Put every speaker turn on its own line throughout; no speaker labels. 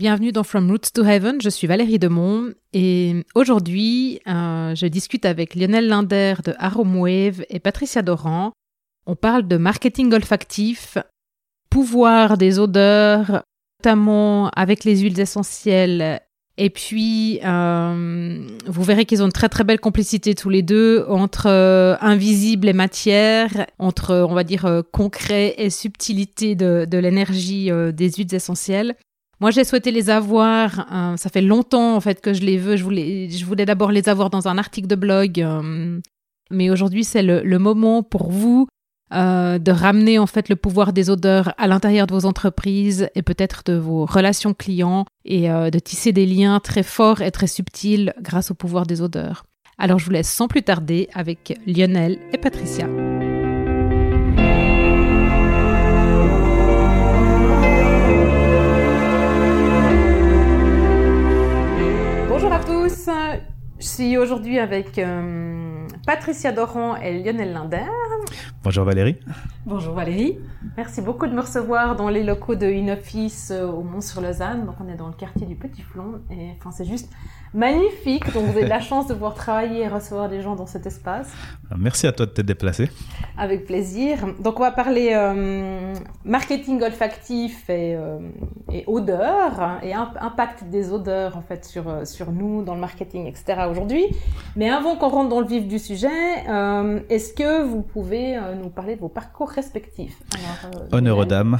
Bienvenue dans From Roots to Heaven, je suis Valérie Demont et aujourd'hui euh, je discute avec Lionel Linder de Aromwave et Patricia Doran. On parle de marketing olfactif, pouvoir des odeurs, notamment avec les huiles essentielles. Et puis, euh, vous verrez qu'ils ont une très très belle complicité tous les deux entre euh, invisible et matière, entre, on va dire, concret et subtilité de, de l'énergie des huiles essentielles. Moi, j'ai souhaité les avoir. Euh, ça fait longtemps en fait que je les veux. Je voulais, je voulais d'abord les avoir dans un article de blog, euh, mais aujourd'hui c'est le, moment pour vous euh, de ramener en fait le pouvoir des odeurs à l'intérieur de vos entreprises et peut-être de vos relations clients et de tisser des liens très forts et très subtils grâce au pouvoir des odeurs. Alors je vous laisse sans plus tarder avec Lionel et Patricia. Je suis aujourd'hui avec euh, Patricia Doran et Lionel Linder.
Bonjour Valérie.
Bonjour Valérie.
Merci beaucoup de me recevoir dans les locaux de InOffice euh, au Mont-sur-Lausanne. Donc on est dans le quartier du Petit Flon et enfin c'est juste magnifique. Donc vous avez de la chance de pouvoir travailler et recevoir des gens dans cet espace.
Merci à toi de t'être déplacé.
Avec plaisir. Donc on va parler euh, marketing olfactif et, euh, et odeur hein, et impact des odeurs en fait sur, euh, sur nous dans le marketing, etc. aujourd'hui. Mais avant qu'on rentre dans le vif du sujet, est-ce que vous pouvez nous parler de vos parcours respectifs?
Honneur aux dames.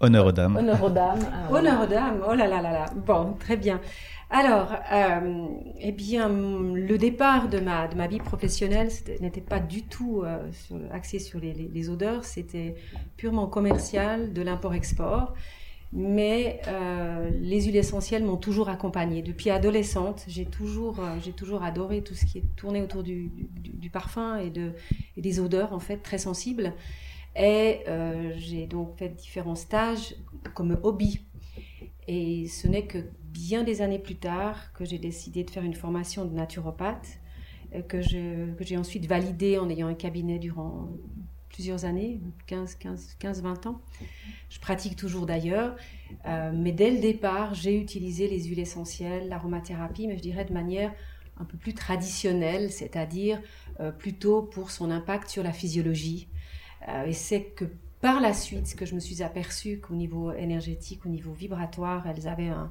Honneur aux dames. Honneur aux dames.
Honneur aux dames. Oh là là là là. Bon, très bien. Alors, euh, eh bien, le départ de ma, de ma vie professionnelle n'était pas du tout euh, axé sur les, odeurs, c'était purement commercial, de l'import-export. Mais euh, les huiles essentielles m'ont toujours accompagnée. Depuis adolescente, j'ai toujours, toujours adoré tout ce qui est tourné autour du, du, parfum et, de, et des odeurs, en fait, très sensibles. Et j'ai donc fait différents stages comme hobby. Et ce n'est que bien des années plus tard que j'ai décidé de faire une formation de naturopathe, euh, que, j'ai ensuite validée en ayant un cabinet durant plusieurs années, 15, 15, 15 20 ans. Je pratique toujours d'ailleurs, euh, mais dès le départ, j'ai utilisé les huiles essentielles, l'aromathérapie, mais je dirais de manière un peu plus traditionnelle, c'est-à-dire euh, plutôt pour son impact sur la physiologie. et c'est que par la suite que je me suis aperçue qu'au niveau énergétique, au niveau vibratoire, elles avaient un,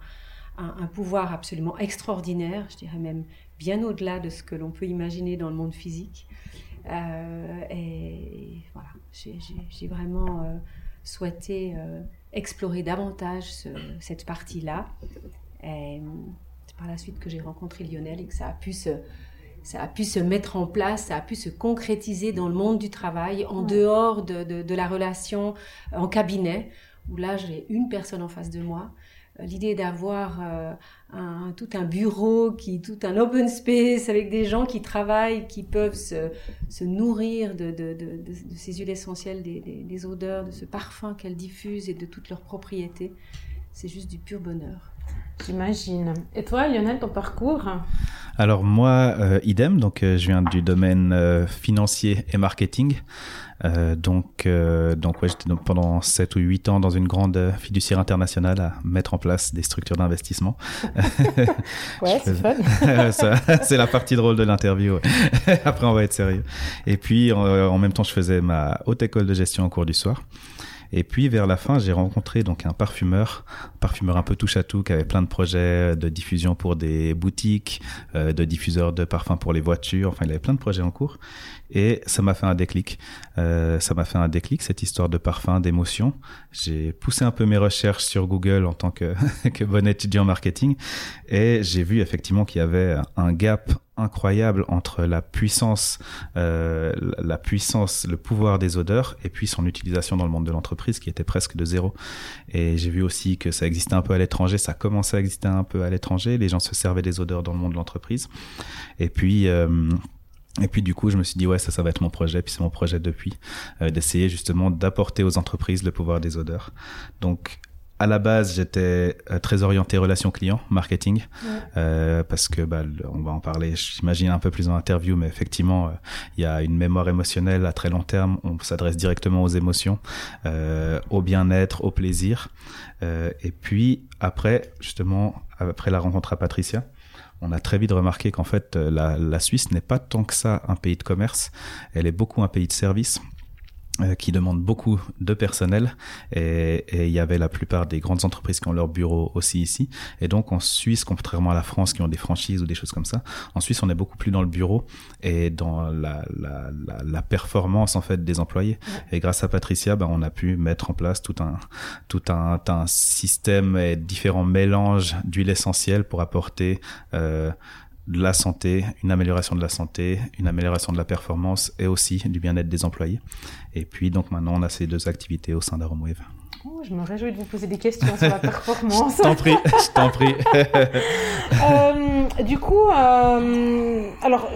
un, pouvoir absolument extraordinaire, je dirais même bien au-delà de ce que l'on peut imaginer dans le monde physique. Euh, et voilà, j'ai vraiment euh, souhaité euh, explorer davantage cette partie-là. Et c'est par la suite que j'ai rencontré Lionel et que ça a pu se, ça a pu se mettre en place, ça a pu se concrétiser dans le monde du travail, en dehors de, de, la relation en cabinet, où là j'ai une personne en face de moi l'idée d'avoir euh, tout un bureau, qui, tout un open space avec des gens qui travaillent, qui peuvent se, nourrir de, ces huiles essentielles, des, odeurs, de ce parfum qu'elles diffusent et de toutes leurs propriétés. C'est juste du pur bonheur.
J'imagine. Et toi, Lionel, ton parcours
Alors moi, euh, idem. Donc, euh, je viens du domaine financier et marketing. Euh, donc, euh, donc ouais, j'étais pendant 7 ou 8 ans dans une grande fiduciaire internationale à mettre en place des structures d'investissement.
ouais, c'est fun.
c'est la partie drôle de l'interview. Après, on va être sérieux. Et puis, en, en, même temps, je faisais ma haute école de gestion au cours du soir. Et puis vers la fin, j'ai rencontré donc un parfumeur, parfumeur un peu touche à tout, qui avait plein de projets de diffusion pour des boutiques, euh, de diffuseurs de parfums pour les voitures. Enfin, il avait plein de projets en cours. Et ça m'a fait un déclic. Euh, ça m'a fait un déclic, cette histoire de parfum, d'émotion. J'ai poussé un peu mes recherches sur Google en tant que, que bon étudiant marketing. Et j'ai vu effectivement qu'il y avait un gap incroyable entre la puissance, euh, la puissance, le pouvoir des odeurs et puis son utilisation dans le monde de l'entreprise qui était presque de zéro. Et j'ai vu aussi que ça existait un peu à l'étranger, ça commençait à exister un peu à l'étranger. Les gens se servaient des odeurs dans le monde de l'entreprise. Et puis euh, et puis du coup, je me suis dit ouais, ça, ça va être mon projet. Puis c'est mon projet depuis euh, d'essayer justement d'apporter aux entreprises le pouvoir des odeurs. Donc à la base, j'étais euh, très orienté relation client, marketing, euh, parce que bah, on va en parler, j'imagine un peu plus en interview, mais effectivement, euh, il y a une mémoire émotionnelle à très long terme. On s'adresse directement aux émotions, euh, au bien-être, au plaisir. Euh, et puis après, justement, après la rencontre à Patricia, on a très vite remarqué qu'en fait, la, la Suisse n'est pas tant que ça un pays de commerce. Elle est beaucoup un pays de service. Euh, qui demandent beaucoup de personnel. Et, et, il y avait la plupart des grandes entreprises qui ont leur bureau aussi ici. Et donc en Suisse contrairement à la France qui ont des franchises ou des choses comme ça en Suisse on est beaucoup plus dans le bureau et dans la, la, la, la performance en fait des employés. Ouais. et grâce à Patricia ben, on a pu mettre en place tout un tout un, un système et différents mélanges d'huile essentielle pour apporter euh, de la santé, une amélioration de la santé, une amélioration de la performance et aussi du bien-être des employés. Et puis donc maintenant on a ces deux activités au sein d'Aromwave.
Oh, je me réjouis de vous poser des questions sur la performance.
je t'en prie, je t'en prie.
euh, du coup, euh, alors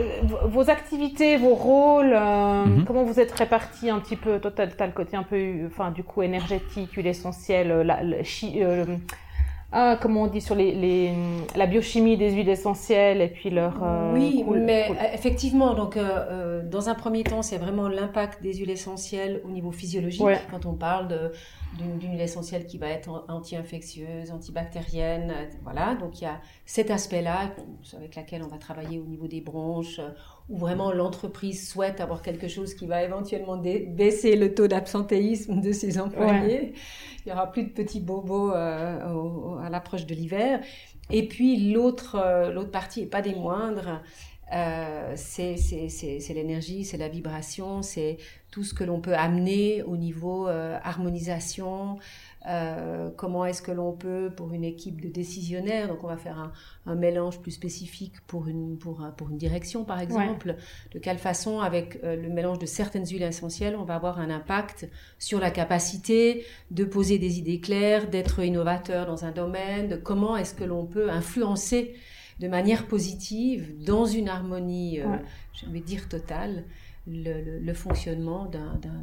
vos activités, vos rôles, euh, mm -hmm. comment vous êtes répartis un petit peu? Toi, tu as, le côté un peu, enfin, du coup, énergétique, huile essentielle, la, la chi, ah, comment on dit sur les, les, la biochimie des huiles essentielles et puis leur.
Euh, oui, cool, mais cool. effectivement, donc euh, dans un premier temps, c'est vraiment l'impact des huiles essentielles au niveau physiologique. Ouais. Quand on parle d'une huile essentielle qui va être anti-infectieuse, antibactérienne, voilà. Donc il y a cet aspect-là avec laquelle on va travailler au niveau des bronches, où vraiment l'entreprise souhaite avoir quelque chose qui va éventuellement baisser le taux d'absentéisme de ses employés. Ouais. Il y aura plus de petits bobos euh, au, à l'approche de l'hiver. Et puis l'autre euh, l'autre partie, et pas des moindres, euh, c'est l'énergie, c'est la vibration, c'est tout ce que l'on peut amener au niveau euh, harmonisation, euh, comment est-ce que l'on peut, pour une équipe de décisionnaires, donc on va faire un, un mélange plus spécifique pour une, pour, pour une direction par exemple, ouais. de quelle façon avec euh, le mélange de certaines huiles essentielles, on va avoir un impact sur la capacité de poser des idées claires, d'être innovateur dans un domaine, de comment est-ce que l'on peut influencer de manière positive, dans une harmonie, euh, ouais. je vais dire totale, le, le, le fonctionnement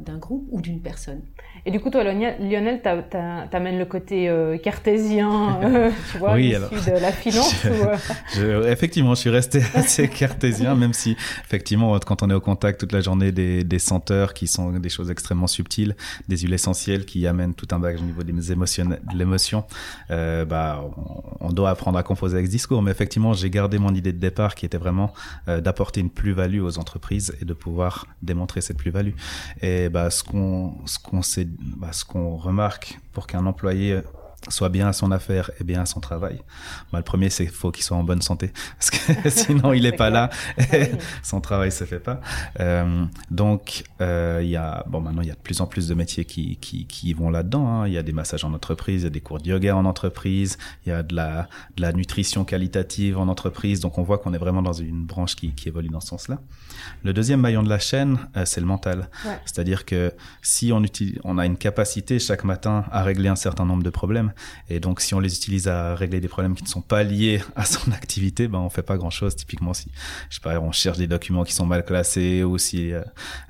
d'un groupe ou d'une personne.
Et du coup, toi, Lionel, t'amènes le côté euh, cartésien, euh, tu vois,
oui, alors,
de la finance
je,
ou, euh...
je, Effectivement, je suis resté assez cartésien, même si, effectivement, quand on est au contact toute la journée des, des senteurs qui sont des choses extrêmement subtiles, des huiles essentielles qui amènent tout un bagage au niveau des émotions, de l'émotion, euh, bah, on, on, doit apprendre à composer avec ce discours. Mais effectivement, j'ai gardé mon idée de départ qui était vraiment euh, d'apporter une plus-value aux entreprises et de pouvoir démontrer cette plus-value. Et bah, ce qu'on bah, remarque pour qu'un employé soit bien à son affaire et bien à son travail. Bah, le premier, c'est qu'il faut qu'il soit en bonne santé, parce que sinon il est pas là, et son travail se fait pas. Euh, donc euh, il y a bon maintenant il y a de plus en plus de métiers qui qui, qui vont là-dedans. Hein. Il y a des massages en entreprise, il y a des cours de yoga en entreprise, il y a de la de la nutrition qualitative en entreprise. Donc on voit qu'on est vraiment dans une branche qui qui évolue dans ce sens-là. Le deuxième maillon de la chaîne, euh, c'est le mental. Ouais. C'est-à-dire que si on utilise, on a une capacité chaque matin à régler un certain nombre de problèmes et donc, si on les utilise à régler des problèmes qui ne sont pas liés à son activité, ben on fait pas grand-chose. Typiquement, si je sais pas, on cherche des documents qui sont mal classés ou si euh,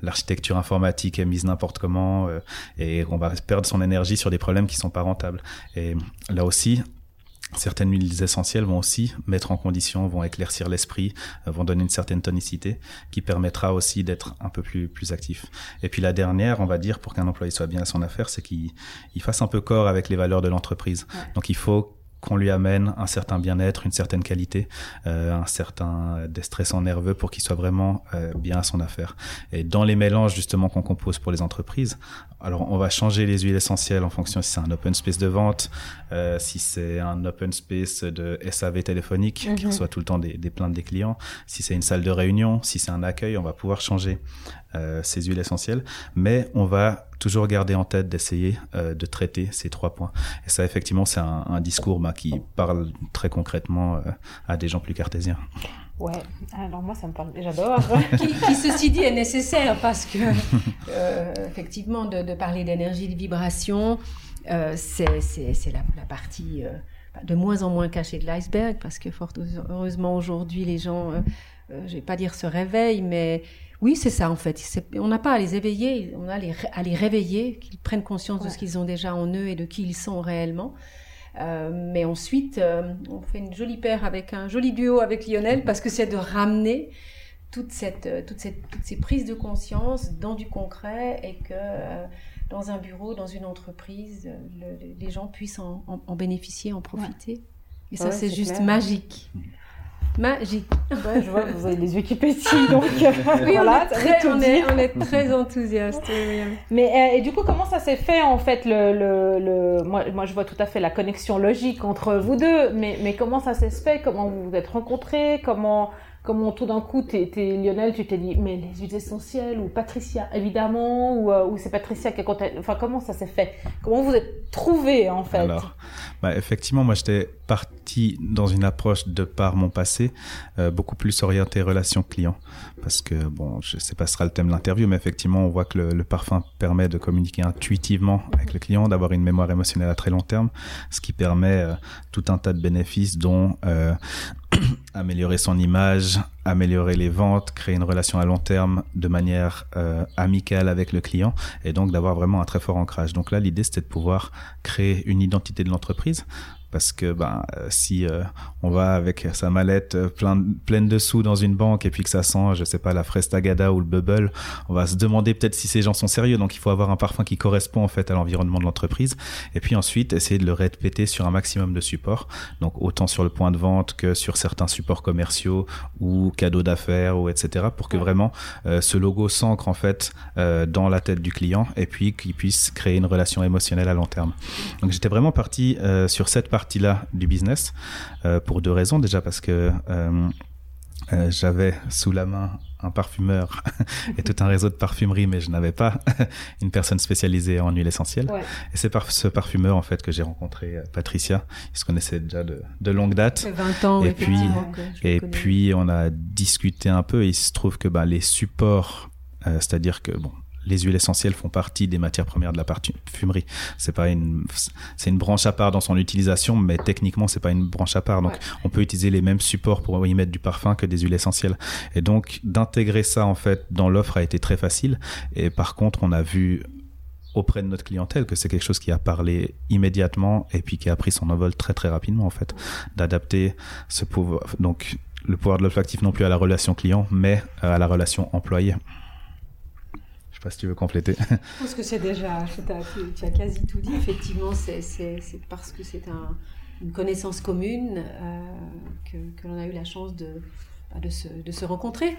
l'architecture informatique est mise n'importe comment, euh, et on va perdre son énergie sur des problèmes qui sont pas rentables. Et là aussi, Certaines huiles essentielles vont aussi mettre en condition, vont éclaircir l'esprit, vont donner une certaine tonicité qui permettra aussi d'être un peu plus, plus actif. Et puis la dernière, on va dire, pour qu'un employé soit bien à son affaire, c'est qu'il fasse un peu corps avec les valeurs de l'entreprise. Ouais. Donc il faut qu'on lui amène un certain bien-être, une certaine qualité, euh, un certain déstressant nerveux pour qu'il soit vraiment euh, bien à son affaire. Et dans les mélanges justement qu'on compose pour les entreprises, alors on va changer les huiles essentielles en fonction si c'est un open space de vente, euh, si c'est un open space de SAV téléphonique -hmm. qui reçoit tout le temps des, des plaintes des clients, si c'est une salle de réunion, si c'est un accueil, on va pouvoir changer ces huiles essentielles, mais on va toujours garder en tête d'essayer euh, de traiter ces trois points. Et ça, effectivement, c'est un, un, discours bah, qui parle très concrètement euh, à des gens plus cartésiens.
Ouais, alors moi ça me parle, j'adore.
qui, qui, ceci dit, est nécessaire parce que, euh, effectivement, de, de parler d'énergie, de vibration, euh, c'est la, la, partie de moins en moins caché de l'iceberg, parce que fort heureusement aujourd'hui les gens, euh, euh, je vais pas dire se réveillent, mais oui c'est ça en fait. On n'a pas à les éveiller, on a à les réveiller, qu'ils prennent conscience de ce qu'ils ont déjà en eux et de qui ils sont réellement. Euh, mais ensuite, on fait une jolie paire avec un joli duo avec Lionel parce que c'est de ramener toute cette, toute cette, toutes ces prises de conscience dans du concret et que dans un bureau, dans une entreprise, les gens puissent en, bénéficier, en profiter. Et ça, c'est juste magique. Magique.
je vois vous avez les yeux qui pétillent, donc
oui, on, est très, on, est, on, est très enthousiaste.
Mais euh, et du coup, comment ça s'est fait en fait le, le, Moi, moi, je vois tout à fait la connexion logique entre vous deux, mais, mais comment ça s'est fait? Comment vous vous êtes rencontrés? Comment comment tout d'un coup, t'es, Lionel, tu t'es dit, mais les huiles essentielles, ou Patricia, évidemment, ou, euh, ou c'est Patricia qui a contacté, enfin, comment ça s'est fait? Comment vous êtes trouvé en fait?
Alors, bah, effectivement, moi, j'étais parti dans une approche de par mon passé, euh, beaucoup plus orientée relation client, parce que, bon, je sais pas ce sera le thème de l'interview, mais effectivement, on voit que le, parfum permet de communiquer intuitivement avec le client, d'avoir une mémoire émotionnelle à très long terme, ce qui permet euh, tout un tas de bénéfices, dont améliorer son image, améliorer les ventes, créer une relation à long terme de manière euh, amicale avec le client et donc d'avoir vraiment un très fort ancrage. Donc là, l'idée, c'était de pouvoir créer une identité de l'entreprise parce que ben euh, si euh, on va avec sa mallette euh, pleine pleine de sous dans une banque et puis que ça sent je sais pas la fraise tagada ou le bubble on va se demander peut-être si ces gens sont sérieux. Donc il faut avoir un parfum qui correspond en fait à l'environnement de l'entreprise. Et puis ensuite essayer de le répéter sur un maximum de supports. Donc autant sur le point de vente que sur certains supports commerciaux ou cadeaux d'affaires ou etc pour que vraiment ce logo s'ancre en fait dans la tête du client et puis qu'il puisse créer une relation émotionnelle à long terme. Donc j'étais vraiment parti sur cette partie partie-là du business euh, pour deux raisons. Déjà parce que euh, euh, j'avais sous la main un parfumeur et tout un réseau de parfumerie, mais je n'avais pas une personne spécialisée en huile essentielle. Et c'est par ce parfumeur en fait que j'ai rencontré Patricia. Ils se connaissaient déjà de, de longue date.
20 ans.
Et puis, et puis on a discuté un peu. Et il se trouve que bah, les supports, c'est-à-dire que bon, les huiles essentielles font partie des matières premières de la parfumerie. C'est pas une, c'est une branche à part dans son utilisation, mais techniquement c'est pas une branche à part. Donc on peut utiliser les mêmes supports pour y mettre du parfum que des huiles essentielles. Et donc d'intégrer ça en fait dans l'offre a été très facile. Et par contre on a vu auprès de notre clientèle que c'est quelque chose qui a parlé immédiatement et puis qui a pris son envol très très rapidement en fait d'adapter ce pouvoir donc le pouvoir de l'olfactif non plus à la relation client mais à la relation employé pas si tu veux compléter.
Je pense que c'est déjà, tu, as quasi tout dit. Effectivement, c'est parce que c'est un, une connaissance commune euh, que, que l'on a eu la chance de, bah, de, se, de se rencontrer.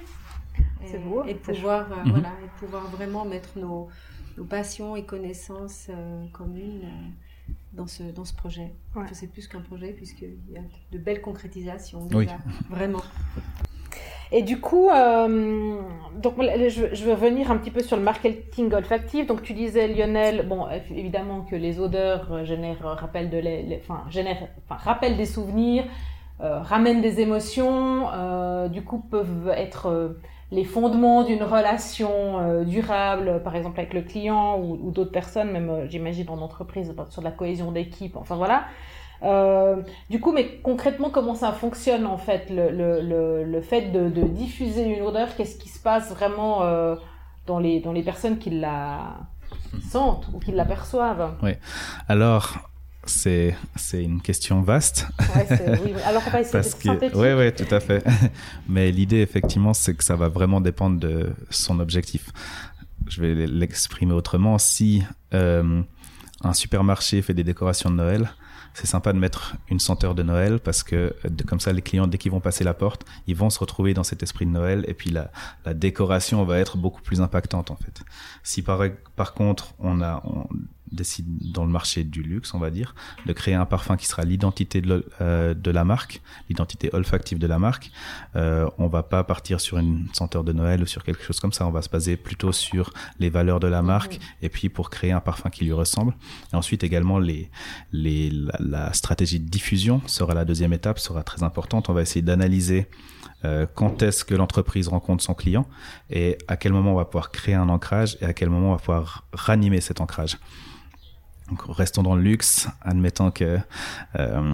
C'est beau.
Et, pouvoir, euh, voilà, et pouvoir vraiment mettre nos, nos passions et connaissances euh, communes dans ce, dans ce projet. c'est plus qu'un projet, puisqu'il y a de belles concrétisations déjà, vraiment.
Et du coup, euh, donc je, veux revenir un petit peu sur le marketing olfactif. Donc tu disais Lionel, bon évidemment que les odeurs génèrent rappel de les, enfin, génèrent, enfin, rappellent des souvenirs, euh, ramènent des émotions. Euh, du coup peuvent être euh, les fondements d'une relation euh, durable, par exemple avec le client ou, ou d'autres personnes, même euh, j'imagine en entreprise sur la cohésion d'équipe. Enfin voilà. Euh, du coup, mais concrètement, comment ça fonctionne en fait, le, le, le, fait de, de, diffuser une odeur Qu'est-ce qui se passe vraiment euh, dans, les, dans les personnes qui la sentent ou qui l'aperçoivent
Oui. Alors, c'est c'est une question vaste.
Ouais, oui, Alors on va essayer Parce que
oui oui tout à fait. Mais l'idée effectivement c'est que ça va vraiment dépendre de son objectif. Je vais l'exprimer autrement. Si euh, un supermarché fait des décorations de Noël, c'est sympa de mettre une senteur de Noël parce que comme ça, les clients, dès qu'ils vont passer la porte, ils vont se retrouver dans cet esprit de Noël et puis la, la décoration va être beaucoup plus impactante en fait. Si par, par contre on a on, décide dans le marché du luxe, on va dire, de créer un parfum qui sera l'identité de, euh, de, la marque, l'identité olfactive de la marque. Euh, on va pas partir sur une senteur de Noël ou sur quelque chose comme ça. On va se baser plutôt sur les valeurs de la marque et puis pour créer un parfum qui lui ressemble. Et ensuite également les, les la, la stratégie de diffusion sera la deuxième étape, sera très importante. On va essayer d'analyser euh, quand est-ce que l'entreprise rencontre son client et à quel moment on va pouvoir créer un ancrage et à quel moment on va pouvoir ranimer cet ancrage. Restons dans le luxe, admettant que euh,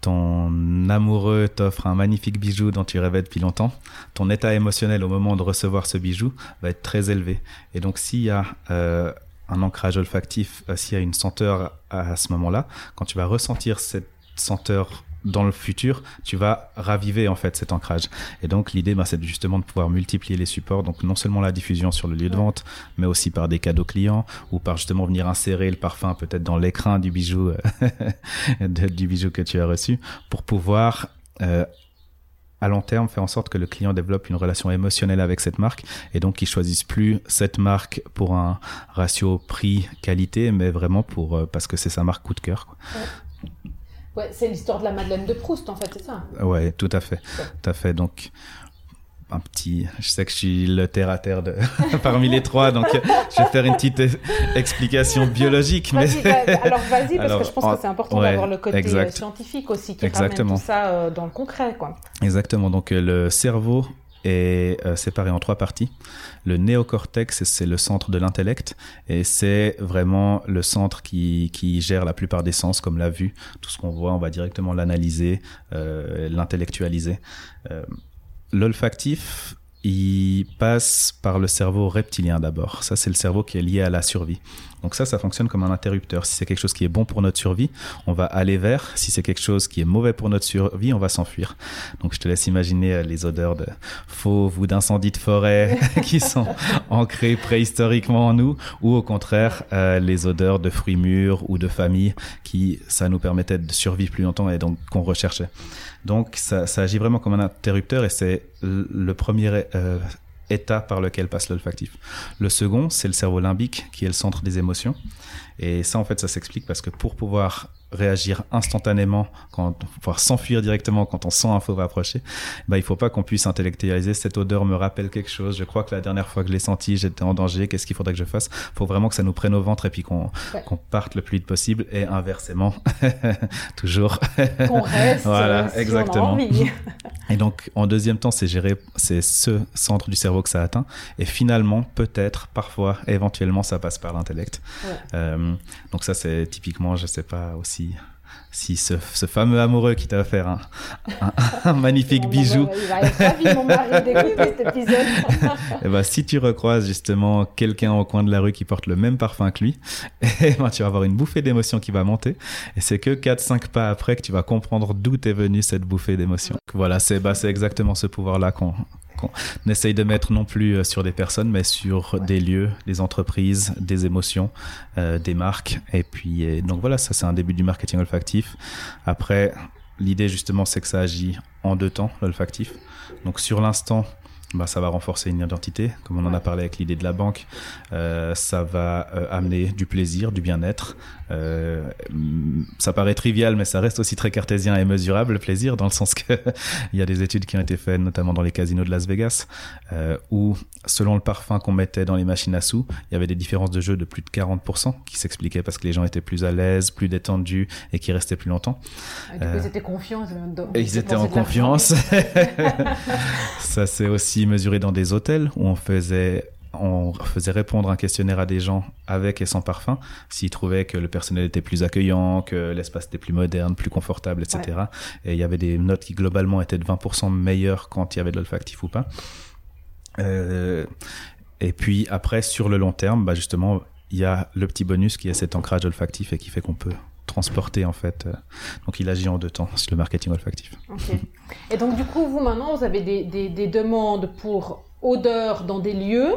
ton amoureux t'offre un magnifique bijou dont tu rêvais depuis longtemps, ton état émotionnel au moment de recevoir ce bijou va être très élevé. Et donc s'il y a euh, un ancrage olfactif, euh, s'il y a une senteur à ce moment-là, quand tu vas ressentir cette senteur dans le futur, tu vas raviver en fait cet ancrage. Et donc l'idée, ben, c'est justement de pouvoir multiplier les supports. Donc non seulement la diffusion sur le lieu de vente, mais aussi par des cadeaux clients ou par justement venir insérer le parfum peut-être dans l'écrin du bijou, euh, de- du bijou que tu as reçu, pour pouvoir euh, à long terme faire en sorte que le client développe une relation émotionnelle avec cette marque et donc qu'il choisisse plus cette marque pour un ratio prix qualité, mais vraiment pour euh, parce que c'est sa marque coup de cœur. quoi.
Ouais, c'est l'histoire de la Madeleine de Proust, en fait, c'est ça.
Ouais, tout à fait, tout à fait. Donc un petit, je sais que je suis le terre à terre de parmi les trois, donc euh, je vais faire une petite euh, explication biologique, mais
Vas-y, bah, alors vas-y, parce
Alors,
que je pense
en-
que c'est important
ouais,
d'avoir le côté
exact.
euh, scientifique aussi qui
Exactement.
ramène tout ça euh, dans le concret, quoi.
Exactement. Donc le cerveau est euh, séparé en trois parties. Le néocortex, c'est le centre de l'intellect et c'est vraiment le centre qui, qui gère la plupart des sens, comme la vue. Tout ce qu'on voit, on va directement l'analyser, euh, l'intellectualiser. Euh, L'olfactif, il passe par le cerveau reptilien d'abord. Ça, c'est le cerveau qui est lié à la survie. Donc ça, ça fonctionne comme un interrupteur. Si c'est quelque chose qui est bon pour notre survie, on va aller vers. Si c'est quelque chose qui est mauvais pour notre survie, on va s'enfuir. Donc je te laisse imaginer euh, les odeurs de fauve ou d'incendie de forêt qui sont ancrées préhistoriquement en nous, ou au contraire euh, les odeurs de fruits mûrs ou de famille qui ça nous permettait de survivre plus longtemps et donc qu'on recherchait. Donc ça, ça agit vraiment comme un interrupteur et c'est le premier euh, état par lequel passe l'olfactif. Le second, c'est le cerveau limbique qui est le centre des émotions. Et ça, en fait, ça s'explique parce que pour pouvoir réagir instantanément, quand, pouvoir s'enfuir directement quand on sent un fauve approcher, bah, il faut pas qu'on puisse intellectualiser. Cette odeur me rappelle quelque chose. Je crois que la dernière fois que je l'ai senti, j'étais en danger. Qu'est-ce qu'il faudrait que je fasse? faut vraiment que ça nous prenne au ventre et puis qu'on
Ouais.
parte le plus vite possible et inversement, toujours.
Qu'on reste,
Voilà,
euh, si on a
exactement.
envie.
Et donc, en deuxième temps, c'est gérer, c'est ce centre du cerveau que ça atteint. Et finalement, peut-être, parfois, éventuellement, ça passe par l'intellect.
Ouais.
Euh, donc ça, c'est typiquement, je sais pas aussi si ce, ce fameux amoureux qui t'a offert un, un, un magnifique bijou, si tu recroises justement quelqu'un au coin de la rue qui porte le même parfum que lui, eh ben, tu vas avoir une bouffée d'émotions qui va monter. Et c'est que 4-5 pas après que tu vas comprendre d'où est venue cette bouffée d'émotions. Voilà, c'est bah, c'est exactement ce pouvoir-là qu'on qu'on essaye de mettre non plus euh, sur des personnes, mais sur des lieux, des entreprises, des émotions, euh, des marques. Et puis, et donc voilà, ça c'est un début du marketing olfactif. Après, l'idée justement, c'est que ça agit en deux temps, l'olfactif. Donc sur l'instant, bah, ça va renforcer une identité, comme on en a parlé avec l'idée de la banque. Euh, ça va euh, amener du plaisir, du bien-être. Euh, hum, ça paraît trivial, mais ça reste aussi très cartésien et mesurable, le plaisir, dans le sens que il y a des études qui ont été faites, notamment dans les casinos de Las Vegas, où selon le parfum qu'on mettait dans les machines à sous, il y avait des différences de jeu de plus de 40% qui s'expliquaient parce que les gens étaient plus à l'aise, plus détendus et qui restaient plus longtemps.
Et du coup, ils étaient confiants.
Ils étaient en confiance. ça s'est aussi mesuré dans des hôtels où on faisait on faisait répondre un questionnaire à des gens avec et sans parfum s'ils trouvaient que le personnel était plus accueillant, que l'espace était plus moderne, plus confortable, etc. Et il y avait des notes qui globalement étaient de 20% meilleures quand il y avait de l'olfactif ou pas. Euh, et puis après, sur le long terme, bah justement, il y a le petit bonus qui est cet ancrage olfactif et qui fait qu'on peut transporter en fait. donc il agit en deux temps, c'est le marketing olfactif.
Et donc, du coup, vous, maintenant, vous avez des, des, des demandes pour odeur dans des lieux,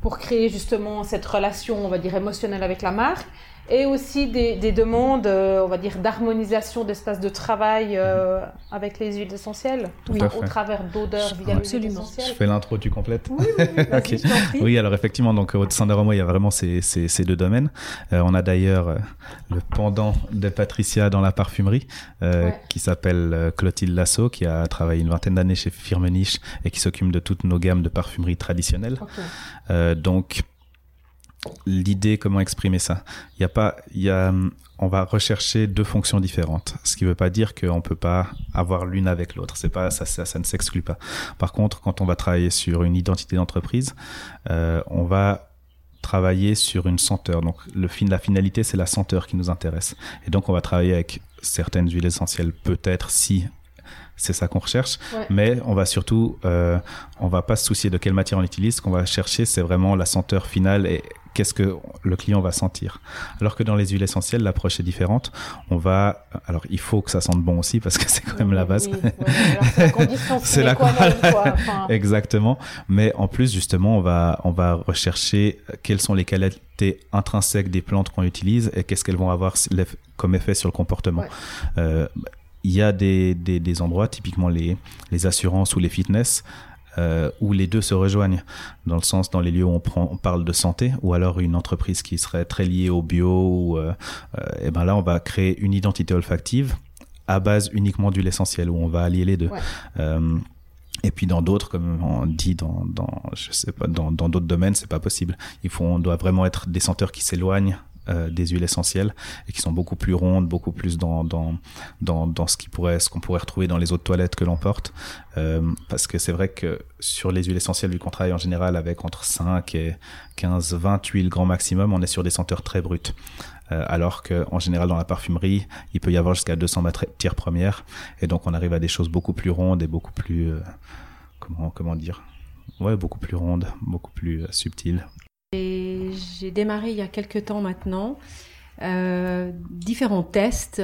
pour créer justement cette relation, on va dire, émotionnelle avec la marque, et aussi des, des demandes, euh, on va dire, d'harmonisation d'espace de travail euh, avec les huiles essentielles,
Tout fait.
au travers d'odeurs via les huiles
Absolument.
Je
essentielles.
fais l'intro, tu complètes
Oui, oui, oui, prie.
Oui, alors effectivement, donc au sein d'Aroma, il y a vraiment ces, ces, ces deux domaines. Euh, on a d'ailleurs euh, le pendant de Patricia dans la parfumerie, euh,
Ouais.
qui s'appelle euh, Clotilde Lasso, qui a travaillé une vingtaine d'années chez Firmenich et qui s'occupe de toutes nos gammes de parfumerie traditionnelles.
Ok.
Euh, donc, l'idée, comment exprimer ça Il y a pas, il y a, on va rechercher deux fonctions différentes. Ce qui ne veut pas dire qu'on peut pas avoir l'une avec l'autre. C'est pas ça, ça, ça ne s'exclut pas. Par contre, quand on va travailler sur une identité d'entreprise, euh, on va travailler sur une senteur. Donc le fin, la finalité, c'est la senteur qui nous intéresse. Et donc on va travailler avec certaines huiles essentielles, peut-être si c'est ça qu'on recherche. Mais on va surtout, euh, on va pas se soucier de quelle matière on utilise. Ce qu'on va chercher, c'est vraiment la senteur finale et qu'est-ce que le client va sentir. Alors que dans les huiles essentielles, l'approche est différente. On va, alors il faut que ça sente bon aussi parce que c'est quand même la base.
c'est la
Exactement. Mais en plus, justement, on va, on va rechercher quelles sont les qualités intrinsèques des plantes qu'on utilise et qu'est-ce qu'elles vont avoir comme effet sur le comportement. Euh, il y a des, des, des, endroits, typiquement les, les assurances ou les fitness, euh, où les deux se rejoignent, dans le sens dans les lieux où on, prend, on parle de santé, ou alors une entreprise qui serait très liée au bio, ou, euh, euh, et ben là on va créer une identité olfactive à base uniquement d'huile essentielle, où on va allier les deux. Euh, et puis dans d'autres, comme on dit dans, dans je sais pas, dans d'autres domaines, c'est pas possible. Il faut, on doit vraiment être des senteurs qui s'éloignent euh, des huiles essentielles et qui sont beaucoup plus rondes, beaucoup plus dans dans dans, ce qui pourrait ce qu'on pourrait retrouver dans les autres toilettes que l'on porte. Euh, parce que c'est vrai que sur les huiles essentielles, vu qu'on travaille en général avec entre 5 et 15, 20 huiles grand maximum, on est sur des senteurs très brutes. Euh, alors que en général dans la parfumerie, il peut y avoir jusqu'à 200 matières premières et donc on arrive à des choses beaucoup plus rondes et beaucoup plus comment comment dire? Ouais beaucoup plus rondes, beaucoup plus subtiles.
J'ai démarré il y a quelques temps maintenant euh, différents tests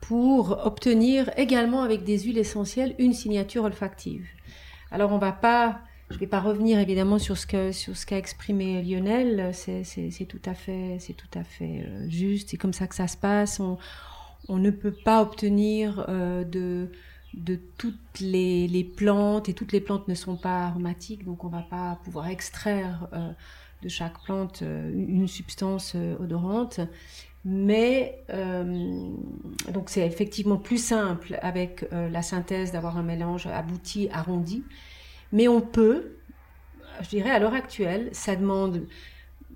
pour obtenir également avec des huiles essentielles une signature olfactive. Alors on va pas, je vais pas revenir évidemment sur ce que sur ce qu'a exprimé Lionel. C'est tout à fait c'est tout à fait euh, juste. C'est comme ça que ça se passe. On, ne peut pas obtenir euh, de de toutes les, plantes et toutes les plantes ne sont pas aromatiques donc on va pas pouvoir extraire de chaque plante euh, une substance euh, odorante. Mais euh, donc c'est effectivement plus simple avec la synthèse d'avoir un mélange abouti, arrondi. Mais on peut, je dirais à l'heure actuelle, ça demande,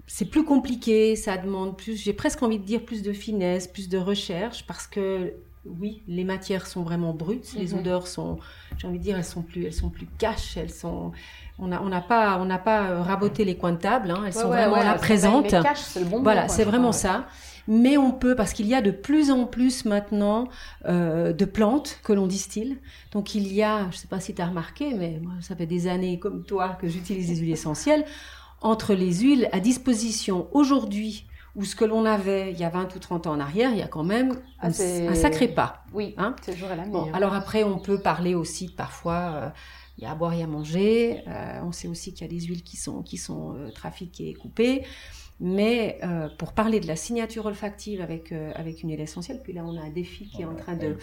c'est plus compliqué, ça demande plus, j'ai presque envie de dire plus de finesse, plus de recherche, parce que oui, les matières sont vraiment brutes, les mhm. odeurs sont, j'ai envie de dire, elles sont plus, elles sont plus caches, elles sont, on n'a on pas, on n'a pas euh, raboté les coins de table, hein, elles sont vraiment là présentes.
le bon
voilà, c'est vraiment ça. Mais on peut, parce qu'il y a de plus en plus maintenant euh, de plantes que l'on distille. Donc il y a, je sais pas si tu as remarqué, mais moi ça fait des années comme toi que j'utilise des huiles essentielles. Entre les huiles à disposition aujourd'hui ou ce que l'on avait il y a 20 ou 30 ans en arrière, il y a quand même ah, un, sacré pas.
Oui, hein toujours la bon,
Alors après, on peut parler aussi parfois, euh, il y a à boire et à manger. Euh, on sait aussi qu'il y a des huiles qui sont, qui sont euh, trafiquées et coupées. Mais euh, pour parler de la signature olfactive avec, euh, avec une huile essentielle, puis là on a un défi qui est en train de,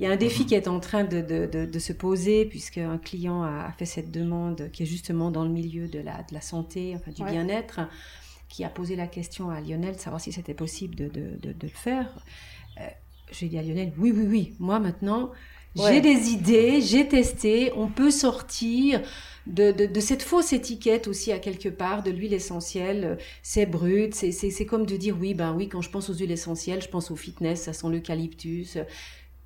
il y a un défi qui est en train de, de, de, de se poser puisque un client a, fait cette demande qui est justement dans le milieu de la, de la santé, enfin du bien-être qui a posé la question à Lionel de savoir si c'était possible de, de, de, le faire. Euh, j'ai dit à Lionel, oui, oui, oui, moi maintenant, j'ai des idées, j'ai testé, on peut sortir de, de, cette fausse étiquette aussi à quelque part de l'huile essentielle, c'est brut, c'est comme de dire oui, ben oui, quand je pense aux huiles essentielles, je pense au fitness, ça sent l'eucalyptus.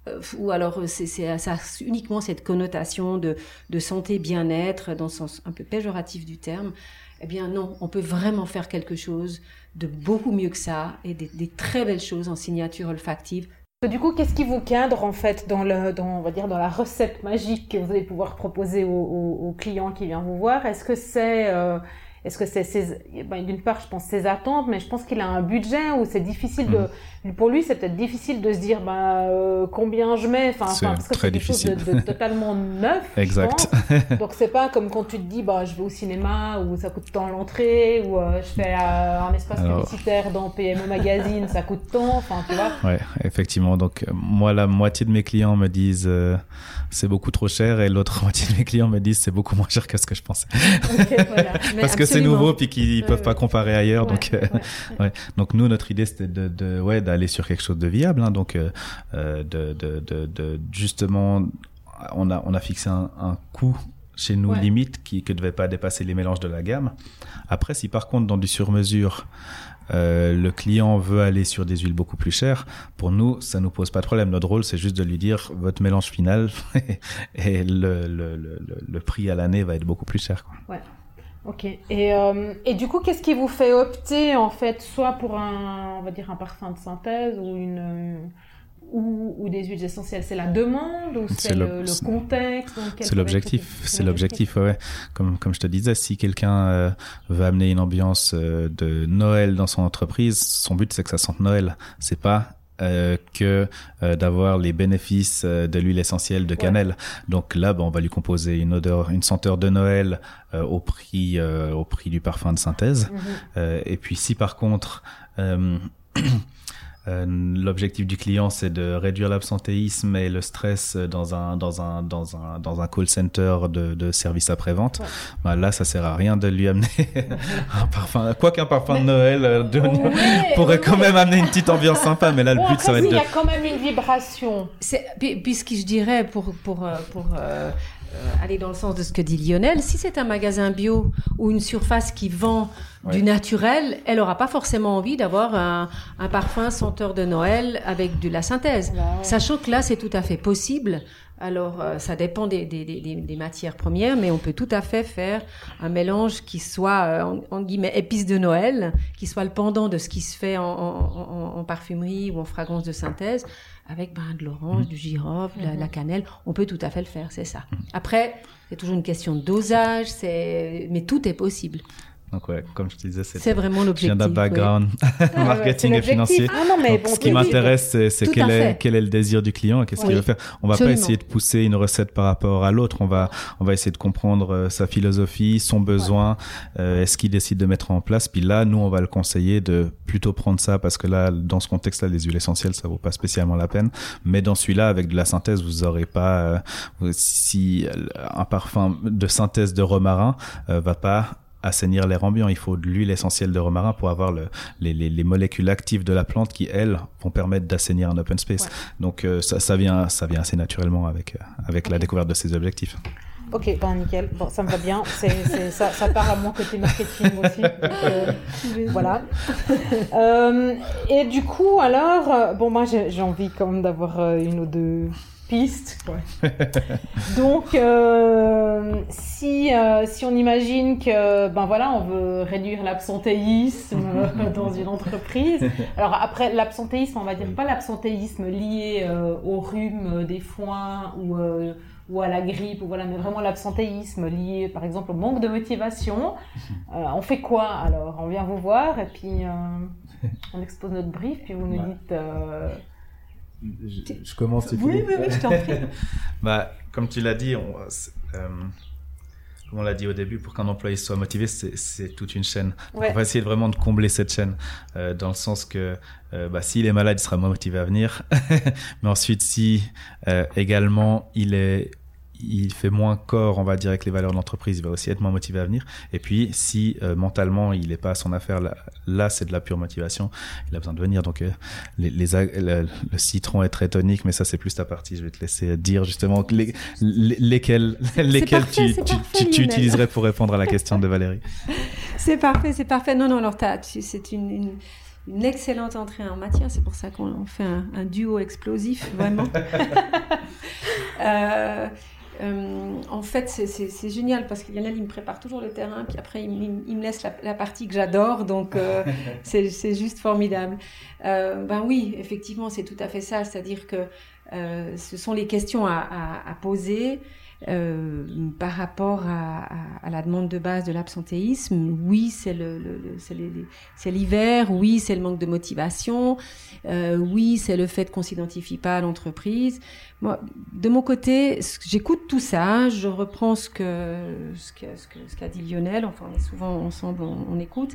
Euh, ou alors c'est ça uniquement cette connotation de, de santé bien-être dans le sens un peu péjoratif du terme eh bien non, on peut vraiment faire quelque chose de beaucoup mieux que ça et des, très belles choses en signature olfactive.
Du coup, qu'est-ce qui vous cadre en fait dans le, dans, on va dire dans la recette magique que vous allez pouvoir proposer aux, clients qui viennent vous voir? Est-ce que c'est euh, est-ce que c'est ben, d'une part, je pense ses attentes, mais je pense qu'il a un budget où c'est difficile de, mm. pour lui, c'est peut-être difficile de se dire, ben, euh, combien je mets, enfin, parce que c'est quelque chose de, totalement neuf.
exact.
Donc c'est pas comme quand tu te dis, bah, je vais au cinéma où ça coûte tant l'entrée, ou euh, je fais euh, un espace publicitaire dans PME Magazine, ça coûte tant, enfin, tu vois.
Ouais, effectivement. Donc moi, la moitié de mes clients me disent, c'est beaucoup trop cher, et l'autre moitié de mes clients me disent, c'est beaucoup moins cher que ce que je pensais. voilà. parce que c'est nouveau puis qu'ils peuvent pas comparer ailleurs. donc, euh, ouais, donc nous, notre idée c'était de, de, ouais d'aller sur quelque chose de viable. Hein, donc, euh, euh, de, de, de, de, justement, on a on a fixé un, un coût chez nous limite qui ne devait pas dépasser les mélanges de la gamme. Après, si par contre dans du sur-mesure euh, le client veut aller sur des huiles beaucoup plus chères, pour nous, ça nous pose pas de problème. Notre rôle, c'est juste de lui dire votre mélange final et le, le, le, le prix à l'année va être beaucoup plus cher. Quoi.
Ouais. Ok. Et, euh, et du coup, qu'est-ce qui vous fait opter en fait, soit pour un, on va dire un parfum de synthèse ou une ou, ou des huiles essentielles? C'est la demande ou c'est le, le, contexte
C'est l'objectif. C'est l'objectif, ouais. Comme comme je te disais, si quelqu'un euh, veut amener une ambiance euh, de Noël dans son entreprise, son but c'est que ça sente Noël. C'est pas euh, que euh, d'avoir les bénéfices euh, de l'huile essentielle de cannelle. Donc là, ben, on va lui composer une odeur, une senteur de Noël au prix au prix du parfum de synthèse. Mm-hmm. et puis si par contre Euh, l'objectif du client, c'est de réduire l'absentéisme et le stress dans un dans un dans un dans un call center de, de service après vente. Bah, là, ça sert à rien de lui amener un parfum. Quoi qu'un parfum de Noël euh, de... pourrait quand même amener une petite ambiance sympa, mais là, le but, ça va être.
Il y a quand même une vibration.
Puisque je dirais pour pour euh, pour euh, aller dans le sens de ce que dit Lionel, si c'est un magasin bio ou une surface qui vend du naturel, elle n'aura pas forcément envie d'avoir un, un, parfum senteur de Noël avec de la synthèse. Bah Sachant que là, c'est tout à fait possible. Alors, euh, ça dépend des, des, des, des, matières premières, mais on peut tout à fait faire un mélange qui soit, euh, en, guillemets, épice de Noël, qui soit le pendant de ce qui se fait en, en, en parfumerie ou en fragrance de synthèse, avec ben, de l'orange, du girofle, la, la, mhm. cannelle. On peut tout à fait le faire, c'est ça. Après, c'est toujours une question de dosage, c'est mais tout est possible.
Donc ouais, comme je te disais,
c'est vraiment l'objectif. Je
viens d'un background ah marketing et financier. Ah non, mais ce qui m'intéresse, c'est quel est, quel est le désir du client et qu'est-ce qu'il veut faire. On va pas essayer de pousser une recette par rapport à l'autre. On va, on va essayer de comprendre euh, sa philosophie, son besoin, euh, est-ce qu'il décide de mettre en place. Puis là, nous, on va le conseiller de plutôt prendre ça parce que là, dans ce contexte-là, les huiles essentielles, ça vaut pas spécialement la peine. Mais dans celui-là, avec de la synthèse, vous aurez pas, euh, si un parfum de synthèse de romarin va pas assainir l'air ambiant. Il faut de l'huile essentielle de romarin pour avoir le, les, les, les, molécules actives de la plante qui, elles, vont permettre d'assainir un open space. Donc euh, ça, ça, vient, ça vient assez naturellement avec, euh, avec la découverte de ces objectifs.
Ok, bon, nickel. Bon, ça me va bien. Ça, ça, part à mon côté marketing aussi. Euh, voilà. euh, et du coup, alors, bon, moi, j'ai envie quand même d'avoir une ou deux piste. Donc, euh, si, euh, si on imagine que, ben voilà, on veut réduire l'absentéisme dans une entreprise. Alors après, l'absentéisme, on va dire pas l'absentéisme lié euh, au rhume des foins ou ou à la grippe, ou voilà, mais vraiment l'absentéisme lié, par exemple, au manque de motivation. On fait quoi alors? On vient vous voir et puis on expose notre brief, puis vous nous dites
je, commence.
Oui, oui, oui, je t'en prie.
bah, comme tu l'as dit, on, euh, comme on l'a dit au début, pour qu'un employé soit motivé, c'est toute une chaîne. On va essayer vraiment de combler cette chaîne, euh, dans le sens que euh, bah, s'il est malade, il sera moins motivé à venir. Mais ensuite, si également il est il fait moins corps, on va dire, avec les valeurs de l'entreprise, il va aussi être moins motivé à venir. Et puis, si euh, mentalement il n'est pas à son affaire, là, là c'est de la pure motivation. Il a besoin de venir. Donc, euh, les, les le, citron est très tonique, mais ça c'est plus ta partie. Je vais te laisser dire justement les, lesquels, lesquels tu, tu, tu, utiliserais pour répondre à la question de Valérie.
C'est parfait, c'est parfait. Non, non, alors c'est une, une une excellente entrée en matière. C'est pour ça qu'on fait un, un, duo explosif, vraiment. euh, euh, en fait, c'est génial parce qu'il y en a, il me prépare toujours le terrain, puis après, il, il me laisse la, la partie que j'adore, donc euh, c'est juste formidable. Euh, ben oui, effectivement, c'est tout à fait ça, c'est-à-dire que ce sont les questions à, à, à poser. Euh, par rapport à, la demande de base de l'absentéisme, oui, c'est l'hiver, oui, c'est le manque de motivation, euh, oui, c'est le fait qu'on s'identifie pas à l'entreprise. Moi, de mon côté, j'écoute tout ça, je reprends ce que ce qu'a ce ce qu'a dit Lionel. Enfin, on est souvent ensemble, on, on écoute,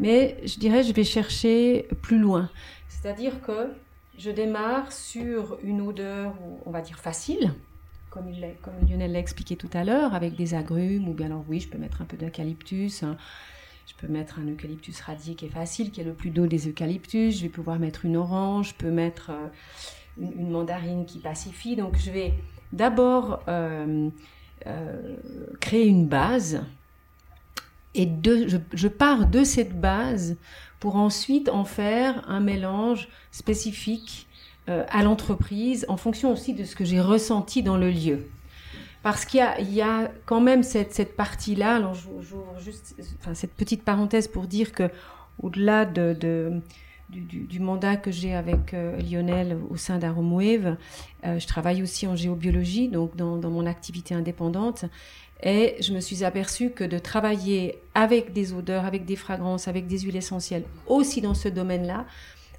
mais je dirais, je vais chercher plus loin. C'est-à-dire que je démarre sur une odeur, on va dire facile, comme, Lionel l'a expliqué tout à l'heure, avec des agrumes, ou bien alors oui, je peux mettre un peu d'eucalyptus. Hein. Je peux mettre un eucalyptus radié qui est facile, qui est le plus doux des eucalyptus. Je vais pouvoir mettre une orange, je peux mettre euh, une, mandarine qui pacifie. Donc je vais d'abord euh, euh, créer une base. Et je pars de cette base pour ensuite en faire un mélange spécifique euh, à l'entreprise en fonction aussi de ce que j'ai ressenti dans le lieu. parce qu'il y, y a, quand même cette, cette partie-là. Alors, j'ouvre juste enfin, cette petite parenthèse pour dire que au-delà de, de du, du, mandat que j'ai avec euh, Lionel au sein d'Aromwave, euh, je travaille aussi en géobiologie, donc dans, dans, mon activité indépendante. Et je me suis aperçue que de travailler avec des odeurs, avec des fragrances, avec des huiles essentielles, aussi dans ce domaine-là,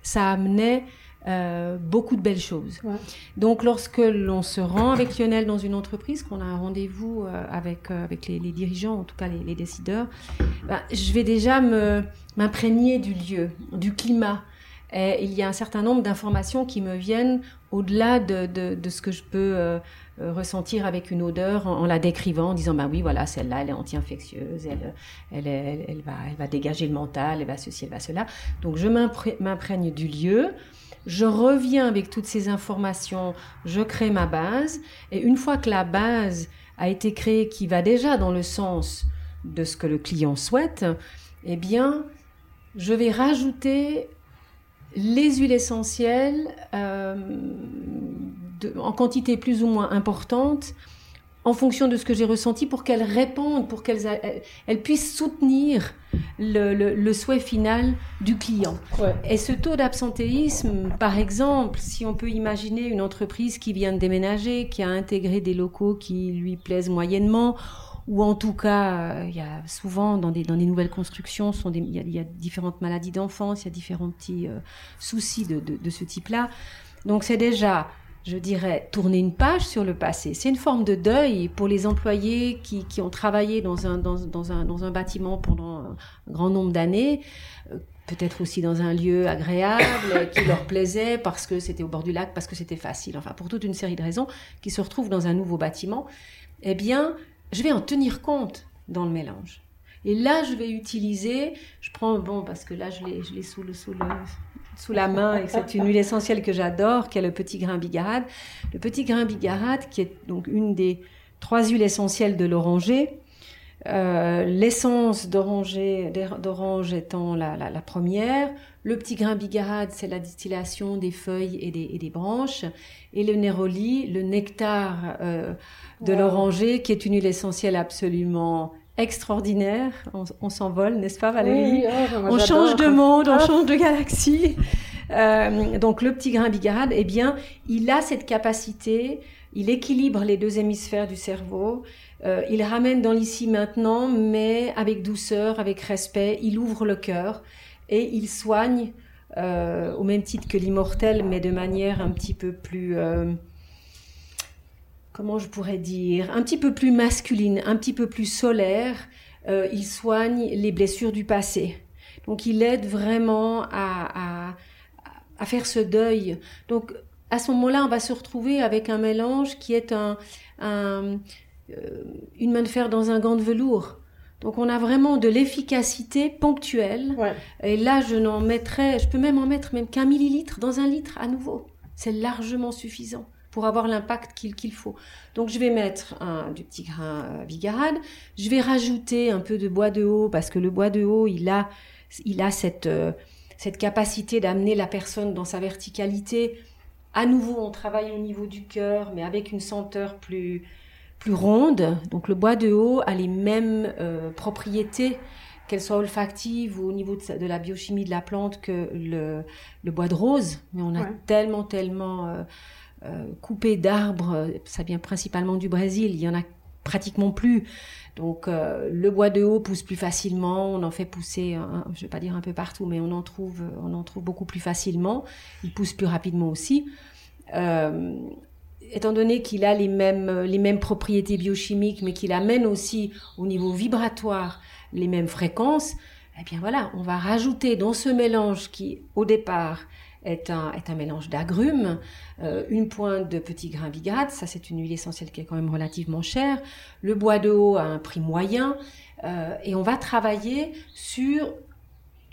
ça amenait euh, beaucoup de belles choses. Ouais. Donc, lorsque l'on se rend avec Lionel dans une entreprise, qu'on a un rendez-vous euh, avec euh, avec les, les, dirigeants, en tout cas les, les décideurs, ben, je vais déjà m'imprégner du lieu, du climat. Et il y a un certain nombre d'informations qui me viennent au-delà de, de, de, ce que je peux euh, ressentir avec une odeur en, en, la décrivant, en disant bah oui voilà celle-là elle est anti-infectieuse, elle, elle, elle, elle, va elle va dégager le mental, elle va ceci, elle va cela. Donc je m'imprègne du lieu je reviens avec toutes ces informations, je crée ma base, et une fois que la base a été créée, qui va déjà dans le sens de ce que le client souhaite, eh bien, je vais rajouter les huiles essentielles euh, en quantité plus ou moins importante en fonction de ce que j'ai ressenti pour qu'elles répondent, pour qu'elles elles, puissent soutenir le, le, le, souhait final du client. Ouais. Et ce taux d'absentéisme, par exemple, si on peut imaginer une entreprise qui vient de déménager, qui a intégré des locaux qui lui plaisent moyennement, ou en tout cas, il y a souvent dans des, dans des nouvelles constructions, sont des, il, y a, il y a différentes maladies d'enfance, il y a différents petits euh, soucis de, de, de ce type-là. Donc c'est déjà je dirais, tourner une page sur le passé. C'est une forme de deuil pour les employés qui, ont travaillé dans un, bâtiment pendant un grand nombre d'années, euh, peut-être aussi dans un lieu agréable qui leur plaisait parce que c'était au bord du lac, parce que c'était facile, enfin pour toute une série de raisons, qui se retrouvent dans un nouveau bâtiment. Eh bien, je vais en tenir compte dans le mélange. Et là, je vais utiliser, je prends, bon, parce que là, je l'ai sous le, sous le, sous la main et c'est une huile essentielle que j'adore, qui est le petit grain bigarade. Le petit grain bigarade, qui est donc une des trois huiles essentielles de l'oranger. Euh, L'essence d'orange étant la, la, la, première. Le petit grain bigarade, c'est la distillation des feuilles et des, et des, branches. Et le néroli, le nectar euh, de wow. l'oranger, qui est une huile essentielle absolument extraordinaire. On, on s'envole, n'est-ce pas Valérie
oui, oh,
On change de monde, on change de galaxie. Euh, donc le petit grain bigarade, eh bien, il a cette capacité, il équilibre les deux hémisphères du cerveau, euh, il ramène dans l'ici maintenant, mais avec douceur, avec respect, il ouvre le cœur et il soigne euh, au même titre que l'immortel, mais de manière un petit peu plus comment je pourrais dire, un petit peu plus masculine, un petit peu plus solaire. Euh, il soigne les blessures du passé. Donc il aide vraiment à, à, à faire ce deuil. Donc à ce moment-là, on va se retrouver avec un mélange qui est un, un, euh, une main de fer dans un gant de velours. Donc on a vraiment de l'efficacité ponctuelle.
Ouais.
Et là, je n'en mettrais, je peux même en mettre même qu'un millilitre dans un litre à nouveau. C'est largement suffisant pour avoir l'impact qu'il qu faut. Donc je vais mettre un, du petit grain euh, bigarade, je vais rajouter un peu de bois de haut parce que le bois de haut, il a, il a cette, euh, cette capacité d'amener la personne dans sa verticalité. À nouveau, on travaille au niveau du cœur, mais avec une senteur plus, plus ronde. Donc le bois de haut a les mêmes euh, propriétés qu'elle soit olfactive ou au niveau de, de, la biochimie de la plante que le, le bois de rose. Mais on a ouais. tellement, tellement euh, euh, coupé d'arbres, ça vient principalement du Brésil, il y en a pratiquement plus. Donc euh, le bois de haut pousse plus facilement, on en fait pousser, un, je vais pas dire un peu partout, mais on en trouve, on en trouve beaucoup plus facilement. Il pousse plus rapidement aussi. Euh, étant donné qu'il a les mêmes, les mêmes propriétés biochimiques, mais qu'il amène aussi au niveau vibratoire les mêmes fréquences, eh bien voilà, on va rajouter dans ce mélange qui, au départ, est un, est un mélange d'agrumes, euh, une pointe de petits grains bigarades, ça c'est une huile essentielle qui est quand même relativement chère, le bois de haut à un prix moyen, euh, et on va travailler sur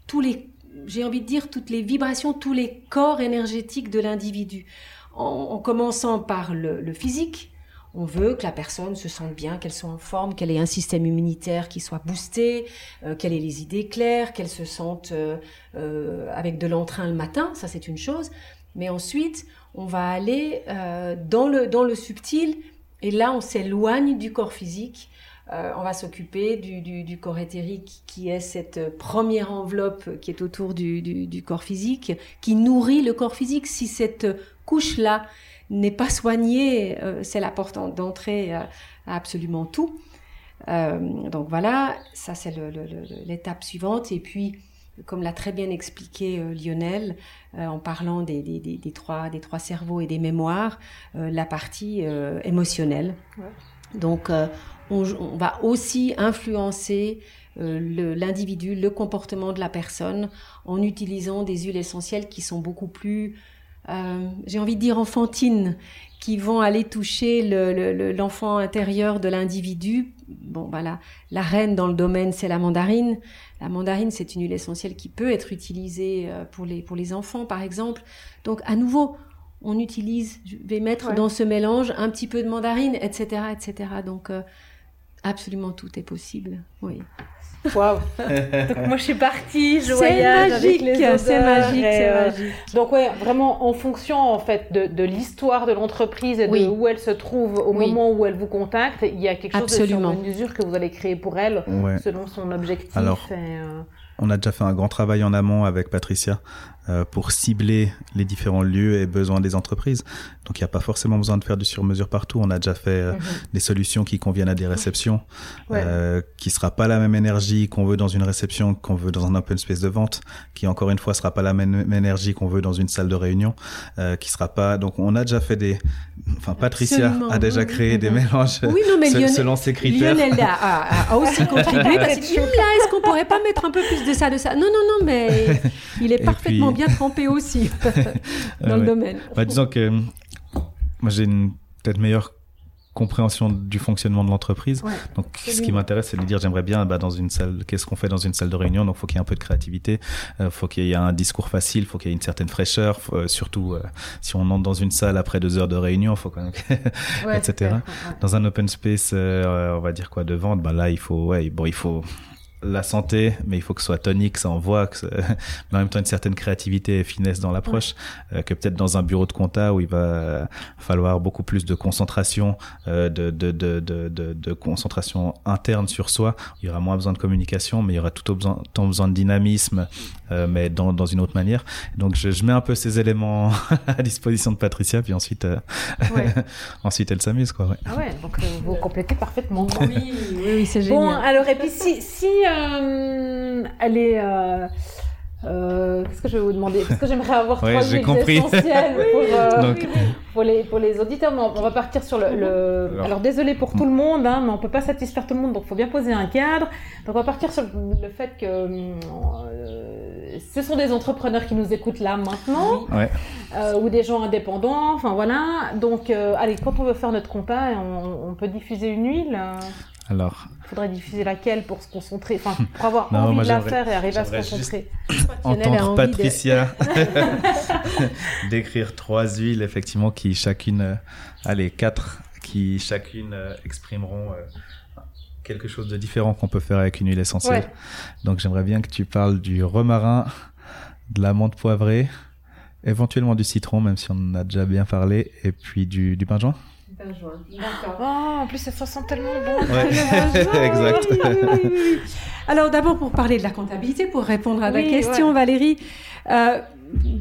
tous les, j'ai envie de dire, toutes les vibrations, tous les corps énergétiques de l'individu, en, en, commençant par le physique, on veut que la personne se sente bien, qu'elle soit en forme, qu'elle ait un système immunitaire qui soit boosté, euh, qu'elle ait les idées claires, qu'elle se sente euh, euh, avec de l'entrain le matin, ça c'est une chose. Mais ensuite, on va aller dans, le, dans le subtil Et là, on s'éloigne du corps physique. On va s'occuper du, du, du, corps éthérique qui est cette première enveloppe qui est autour du, du, corps physique, qui nourrit le corps physique. Si cette couche-là n'est pas soignée, euh, c'est la porte d'entrée à, absolument tout. Euh, donc voilà, ça c'est l'étape suivante. Et puis, comme l'a très bien expliqué euh, Lionel, euh, en parlant des, des, des, des, trois, des trois cerveaux et des mémoires, euh, la partie émotionnelle. Donc, on, on, va aussi influencer l'individu, le, comportement de la personne en utilisant des huiles essentielles qui sont beaucoup plus, j'ai envie de dire enfantines, qui vont aller toucher l'enfant intérieur de l'individu. Bon, voilà, la reine dans le domaine, c'est la mandarine. La mandarine, c'est une huile essentielle qui peut être utilisée euh, pour les, pour les enfants, par exemple. Donc, à nouveau, on utilise, je vais mettre dans ce mélange un petit peu de mandarine, etc., etc. Donc, euh, absolument tout est possible. Oui.
Waouh Donc moi je suis partie, je voyage
magique,
avec les
C'est magique, c'est euh, magique.
Donc ouais, vraiment en fonction en fait de, de l'histoire de l'entreprise et de où elle se trouve au moment où elle vous contacte, il y a quelque chose Absolument. de sur mesure que vous allez créer pour elle selon son objectif.
Alors, et, euh... On a déjà fait un grand travail en amont avec Patricia euh, pour cibler les différents lieux et besoins des entreprises. Donc il n'y a pas forcément besoin de faire du sur-mesure partout. On a déjà fait euh, mhm. des solutions qui conviennent à des réceptions, euh, qui sera pas la même énergie qu'on veut dans une réception qu'on veut dans un open space de vente, qui encore une fois sera pas la même énergie qu'on veut dans une salle de réunion, euh, qui sera pas. Donc on a déjà fait des. Enfin Patricia a déjà créé des mélanges oui, non, mais selon ses critères.
Lionel a, a, aussi contribué parce là est-ce qu'on pourrait pas mettre un peu plus de ça de ça Non non non mais il est parfaitement bien trempé aussi dans le domaine.
Bah, disons que moi j'ai une peut-être meilleure compréhension du fonctionnement de l'entreprise. donc, ce qui m'intéresse, c'est de dire, j'aimerais bien, bah, dans une salle, qu'est-ce qu'on fait dans une salle de réunion? Donc, faut qu'il y ait un peu de créativité, euh, faut qu'il y ait un discours facile, faut qu'il y ait une certaine fraîcheur, euh, surtout euh, si on entre dans une salle après deux heures de réunion, faut quand même, etc. Dans un open space, on va dire quoi, de vente, bah là, il faut, ouais, bon, il faut la santé, mais il faut que ce soit tonique, ça envoie, que mais en même temps une certaine créativité et finesse dans l'approche, euh, que peut-être dans un bureau de compta où il va falloir beaucoup plus de concentration, euh, de, de, de, de, de, concentration interne sur soi. Il y aura moins besoin de communication, mais il y aura tout besoin, tant besoin de dynamisme, euh, mais dans, dans une autre manière. Donc je, je mets un peu ces éléments à disposition de Patricia, puis ensuite, ensuite elle s'amuse, quoi.
Ouais. Ah ouais, donc vous complétez parfaitement.
Oui, oui, oui c'est génial.
Bon, alors et puis si, si euh, elle est. Euh, euh, Qu'est-ce que je vais vous demander? Parce que j'aimerais avoir
ouais,
trois
huiles essentielles
pour, euh, Donc... pour, les, pour les auditeurs. Mais on, va partir sur le. le... Alors, alors, désolé pour tout le monde, hein, mais on peut pas satisfaire tout le monde, donc il faut bien poser un cadre. Donc on va partir sur le fait que euh, ce sont des entrepreneurs qui nous écoutent là maintenant,
ouais.
euh, ou des gens indépendants. Enfin voilà. Donc allez, quand on veut faire notre compta, on, on peut diffuser une huile.
Alors.
Il faudrait diffuser laquelle pour se concentrer, enfin, pour avoir non, envie de la faire et arriver à se concentrer.
Entendre Patricia décrire trois huiles, effectivement, qui chacune, euh, allez, quatre, qui chacune euh, exprimeront euh, quelque chose de différent qu'on peut faire avec une huile essentielle. Ouais. Donc, j'aimerais bien que tu parles du romarin, de la menthe poivrée, éventuellement du citron, même si on en a déjà bien parlé, et puis du, du pain
D'accord. Oh, en plus, ça sent tellement bon.
Ouais. exact.
Alors, d'abord, pour parler de la comptabilité, pour répondre à ta question, ouais. Valérie, euh,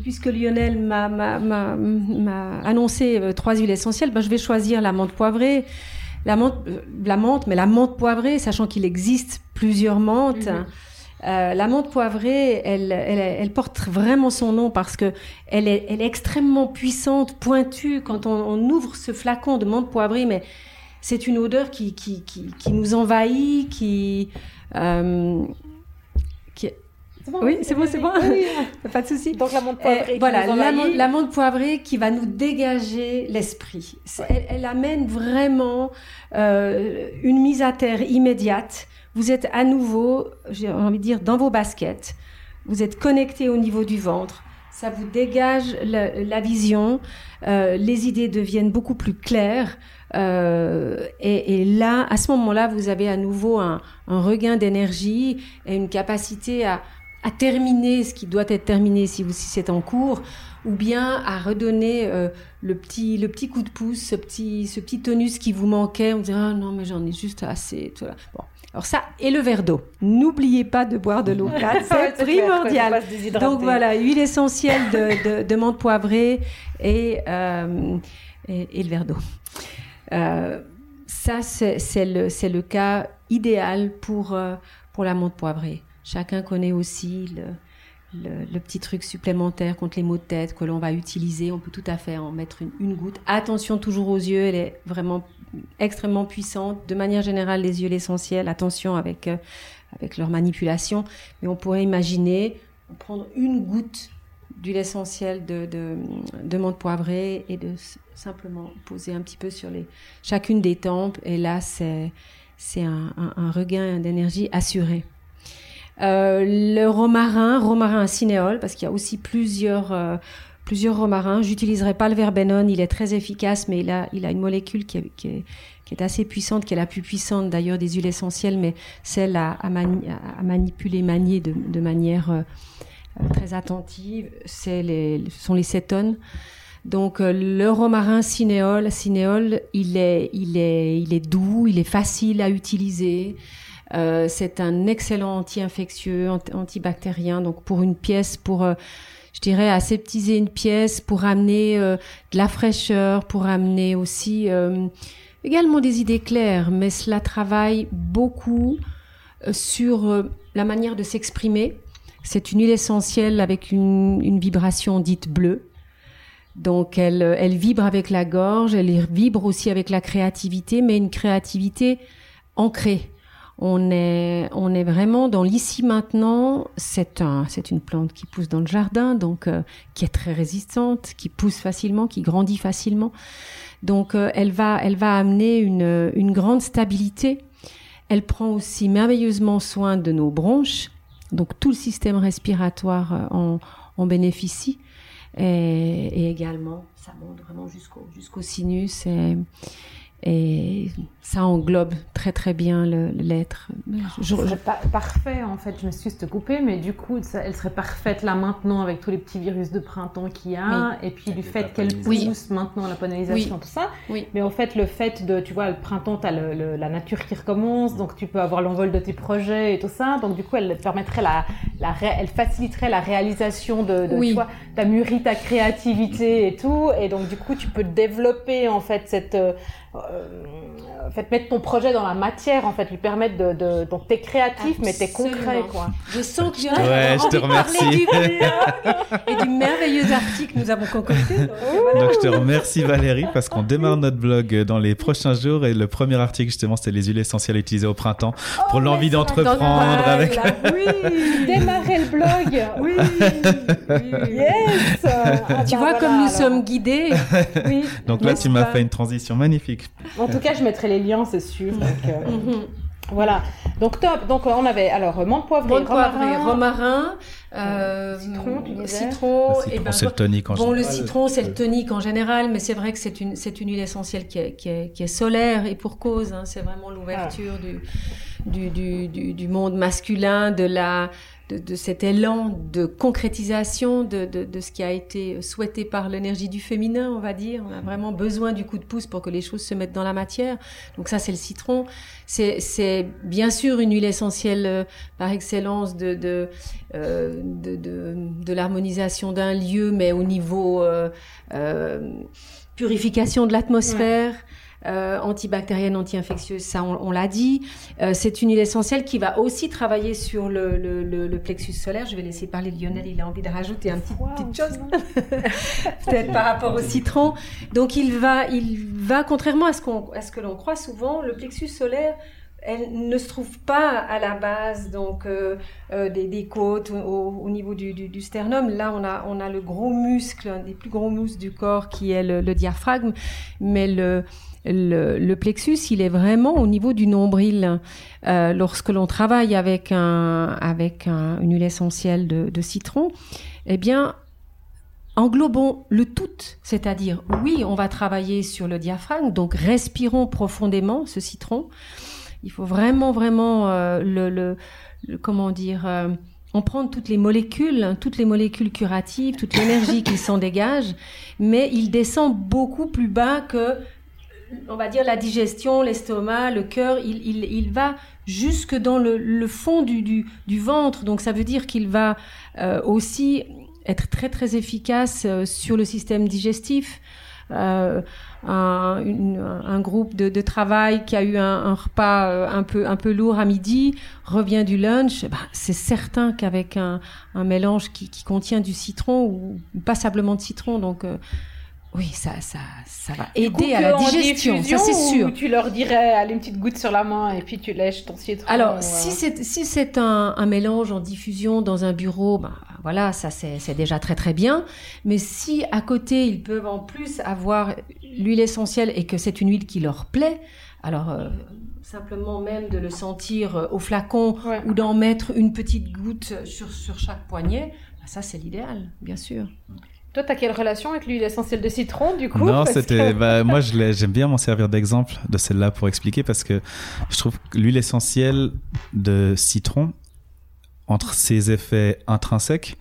puisque Lionel m'a annoncé euh, trois huiles essentielles, ben, je vais choisir la menthe poivrée. La menthe, euh, la menthe, mais la menthe poivrée, sachant qu'il existe plusieurs menthes. Mm -hmm. Euh, la menthe poivrée, elle, elle, elle, porte vraiment son nom parce que elle est, elle est extrêmement puissante, pointue. Quand on, on, ouvre ce flacon de menthe poivrée, mais c'est une odeur qui, qui, qui, qui, nous envahit, qui, euh, qui...
Bon,
oui, c'est bon, c'est bon.
Oui.
Pas de souci.
Donc la menthe poivrée.
Et, voilà, la, la, menthe poivrée qui va nous dégager l'esprit. Elle, elle, amène vraiment euh, une mise à terre immédiate vous êtes à nouveau, j'ai envie de dire, dans vos baskets. Vous êtes connecté au niveau du ventre. Ça vous dégage la, vision. Euh, les idées deviennent beaucoup plus claires. Euh, et, là, à ce moment-là, vous avez à nouveau un, regain d'énergie et une capacité à, terminer ce qui doit être terminé si, si c'est en cours, ou bien à redonner euh, le petit le petit coup de pouce, ce petit ce petit tonus qui vous manquait. On dit ah non mais j'en ai juste assez. Bon. Alors ça et le verre d'eau. N'oubliez pas de boire de l'eau c'est primordial. Donc voilà, huile essentielle de, de, de menthe poivrée et, euh, et, et, le verre d'eau. Euh, ça c'est le le cas idéal pour euh, pour la menthe poivrée. Chacun connaît aussi le le, petit truc supplémentaire contre les maux de tête que l'on va utiliser. On peut tout à fait en mettre une, goutte. Attention toujours aux yeux, elle est vraiment extrêmement puissante. De manière générale, les yeux l'essentiel. Attention avec euh, avec leur manipulation. Mais on pourrait imaginer prendre une goutte d'huile essentielle de, de, de menthe poivrée et de simplement poser un petit peu sur les chacune des tempes. Et là, c'est c'est un, regain d'énergie assuré. Euh, le romarin, romarin cinéole, parce qu'il y a aussi plusieurs euh, plusieurs romarins. J'utiliserai pas le verbenone, il est très efficace, mais il a, il a une molécule qui est, qui, est, qui est, assez puissante, qui est la plus puissante d'ailleurs des huiles essentielles, mais celle à, à, à manipuler, manier de, de manière euh, très attentive, les, ce sont les cétones. Donc le romarin cinéole, cinéole, il est, il est, il est doux, il est facile à utiliser. Euh, c'est un excellent anti-infectieux, antibactérien. Donc pour une pièce, pour euh, dirais aseptiser une pièce, pour amener euh, de la fraîcheur, pour amener aussi également des idées claires. Mais cela travaille beaucoup sur la manière de s'exprimer. C'est une huile essentielle avec une, vibration dite bleue. Donc elle vibre avec la gorge, elle vibre aussi avec la créativité, mais une créativité ancrée. On est, vraiment dans l'ici maintenant. C'est un, c'est une plante qui pousse dans le jardin, donc euh, qui est très résistante, qui pousse facilement, qui grandit facilement. Donc euh, elle va, amener une, grande stabilité. Elle prend aussi merveilleusement soin de nos bronches, donc tout le système respiratoire euh, en, bénéficie. Et, également, ça monte vraiment jusqu'au sinus. Et ça englobe très très bien l'être.
Je... Parfait en fait, je me suis te couper, mais du coup elle serait parfaite là maintenant avec tous les petits virus de printemps qu'il y a, et puis du fait qu'elle pousse maintenant la pollinisation, tout ça. Oui. Mais en fait le fait de, tu vois, le printemps, tu as le, la nature qui recommence, donc tu peux avoir l'envol de tes projets et tout ça, donc du coup elle permettrait la, la elle faciliterait la réalisation de, de tu vois, t'as mûri ta créativité et tout, et donc du coup tu peux développer en fait cette euh, en fait, mettre ton projet dans la matière, en fait, lui permettre de, de donc t'es créatif, mais t'es concret, quoi.
Je sens que j'ai
ouais, je te remercie.
et du merveilleux article que nous avons concocté. Donc,
donc, je te remercie Valérie parce qu'on démarre notre blog dans les prochains jours et le premier article justement c'était les huiles essentielles utilisées au printemps pour oh, l'envie d'entreprendre avec.
Oui, démarrer le blog. Oui. oui. Yes.
Ah, tu bah, vois comme nous sommes guidés.
Oui. donc là tu m'as fait une transition magnifique.
En tout cas, je mettrai les liens, c'est sûr. Euh. Voilà. Donc top. Donc on avait alors menthe poivrée,
romarin, romarin euh, citron, tu disais.
citron. et ben, c'est le tonique en
bon, général. Bon, le citron, c'est le tonique en général, mais c'est vrai que c'est une c'est une huile essentielle qui est, qui est, qui est solaire et pour cause. Hein, c'est vraiment l'ouverture du, du, du, du, du monde masculin, de la de, cet élan de concrétisation de, de, ce qui a été souhaité par l'énergie du féminin, on va dire. On a vraiment besoin du coup de pouce pour que les choses se mettent dans la matière. Donc ça, c'est le citron. C'est bien sûr une huile essentielle euh, par excellence de, de, euh, de, de, l'harmonisation d'un lieu, mais au niveau euh, purification de l'atmosphère euh, antibactérienne, anti-infectieuse, ça on, l'a dit. Euh, c'est une huile essentielle qui va aussi travailler sur le, le, le, plexus solaire. Je vais laisser parler Lionel, il a envie de rajouter un petit petite chose, peut-être par rapport au citron. Donc il va, il va contrairement à ce, qu'on, à ce que l'on croit souvent, le plexus solaire elle ne se trouve pas à la base donc euh, euh des, côtes au, au niveau du, sternum. Là, on a on a le gros muscle, un des plus gros muscles du corps qui est le, diaphragme, mais le le, plexus, il est vraiment au niveau du nombril. Euh, lorsque l'on travaille avec un, avec une huile essentielle de, citron, eh bien, englobons le tout, c'est-à-dire, oui, on va travailler sur le diaphragme, donc respirons profondément ce citron. Il faut vraiment, vraiment euh, le, le, comment dire, euh, on prend toutes les molécules, toutes les molécules curatives, toute l'énergie qui s'en dégage, mais il descend beaucoup plus bas que, on va dire, la digestion, l'estomac, le cœur. Il, il, il, va jusque dans le, le fond du, du, du, ventre. Donc ça veut dire qu'il va euh, aussi être très très efficace euh, sur le système digestif. Euh, un, un, groupe de, de, travail qui a eu un, un, repas euh, un peu un peu lourd à midi revient du lunch, bah, c'est certain qu'avec un, un mélange qui, qui, contient du citron ou passablement de citron, donc euh, oui, ça, ça, ça va aider à la digestion, ça c'est sûr.
tu leur dirais, allez une petite goutte sur la main et puis tu lèches ton citron.
Alors, si c'est si c'est un, un, mélange en diffusion dans un bureau, bah, voilà, ça c'est déjà très très bien. Mais si à côté ils peuvent en plus avoir l'huile essentielle et que c'est une huile qui leur plaît, alors euh, simplement même de le sentir euh, au flacon ouais. ou d'en mettre une petite goutte sur sur chaque poignet, bah, ça c'est l'idéal, bien sûr.
Toi, t'as quelle relation avec l'huile essentielle de citron, du coup
Non, c'était. Que... Bah, moi, j'aime bien m'en servir d'exemple de celle-là pour expliquer parce que je trouve que l'huile essentielle de citron, entre ses effets intrinsèques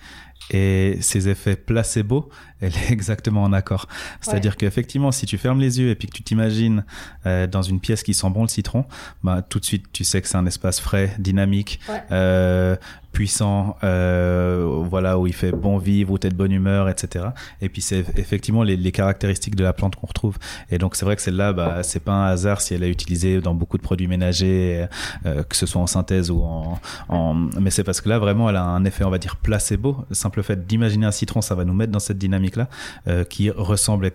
et ses effets placebo, elle est exactement en accord. C'est-à-dire ouais. qu'effectivement, si tu fermes les yeux et puis que tu t'imagines euh, dans une pièce qui sent bon le citron, bah, tout de suite, tu sais que c'est un espace frais, dynamique, ouais. euh, puissant, euh, voilà, où il fait bon vivre, où t'es de bonne humeur, etc. Et puis c'est effectivement les, les, caractéristiques de la plante qu'on retrouve. Et donc c'est vrai que celle-là, bah, c'est pas un hasard si elle est utilisée dans beaucoup de produits ménagers, que ce soit en synthèse ou en, en... mais c'est parce que là vraiment, elle a un effet, on va dire placebo. Le simple fait d'imaginer un citron, ça va nous mettre dans cette dynamique-là, euh, qui ressemble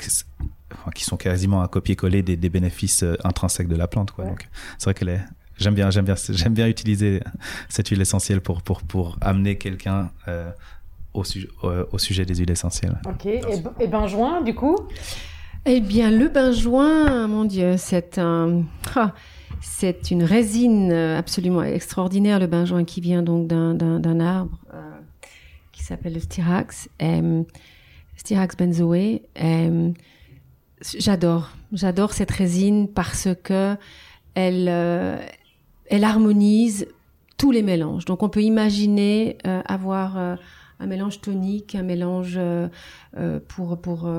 Enfin, qui sont quasiment un copier-coller des, des, bénéfices euh, intrinsèques de la plante. Quoi. Ouais. Donc, c'est vrai qu'elle est, j'aime bien, j'aime bien, j'aime bien utiliser cette huile essentielle pour pour pour amener quelqu'un euh, au, su euh, au sujet des huiles essentielles.
Ok. Et, et benjoin, du coup?
Eh bien, le benjoin, mon Dieu, c'est un. Ah, c'est une résine absolument extraordinaire, le benjoin qui vient donc d'un arbre euh, qui s'appelle le styrax, euh, styrax benzoé. Euh, j'adore, j'adore cette résine parce que elle, euh, elle harmonise tous les mélanges. Donc on peut imaginer euh, avoir un mélange tonique, un mélange pour pour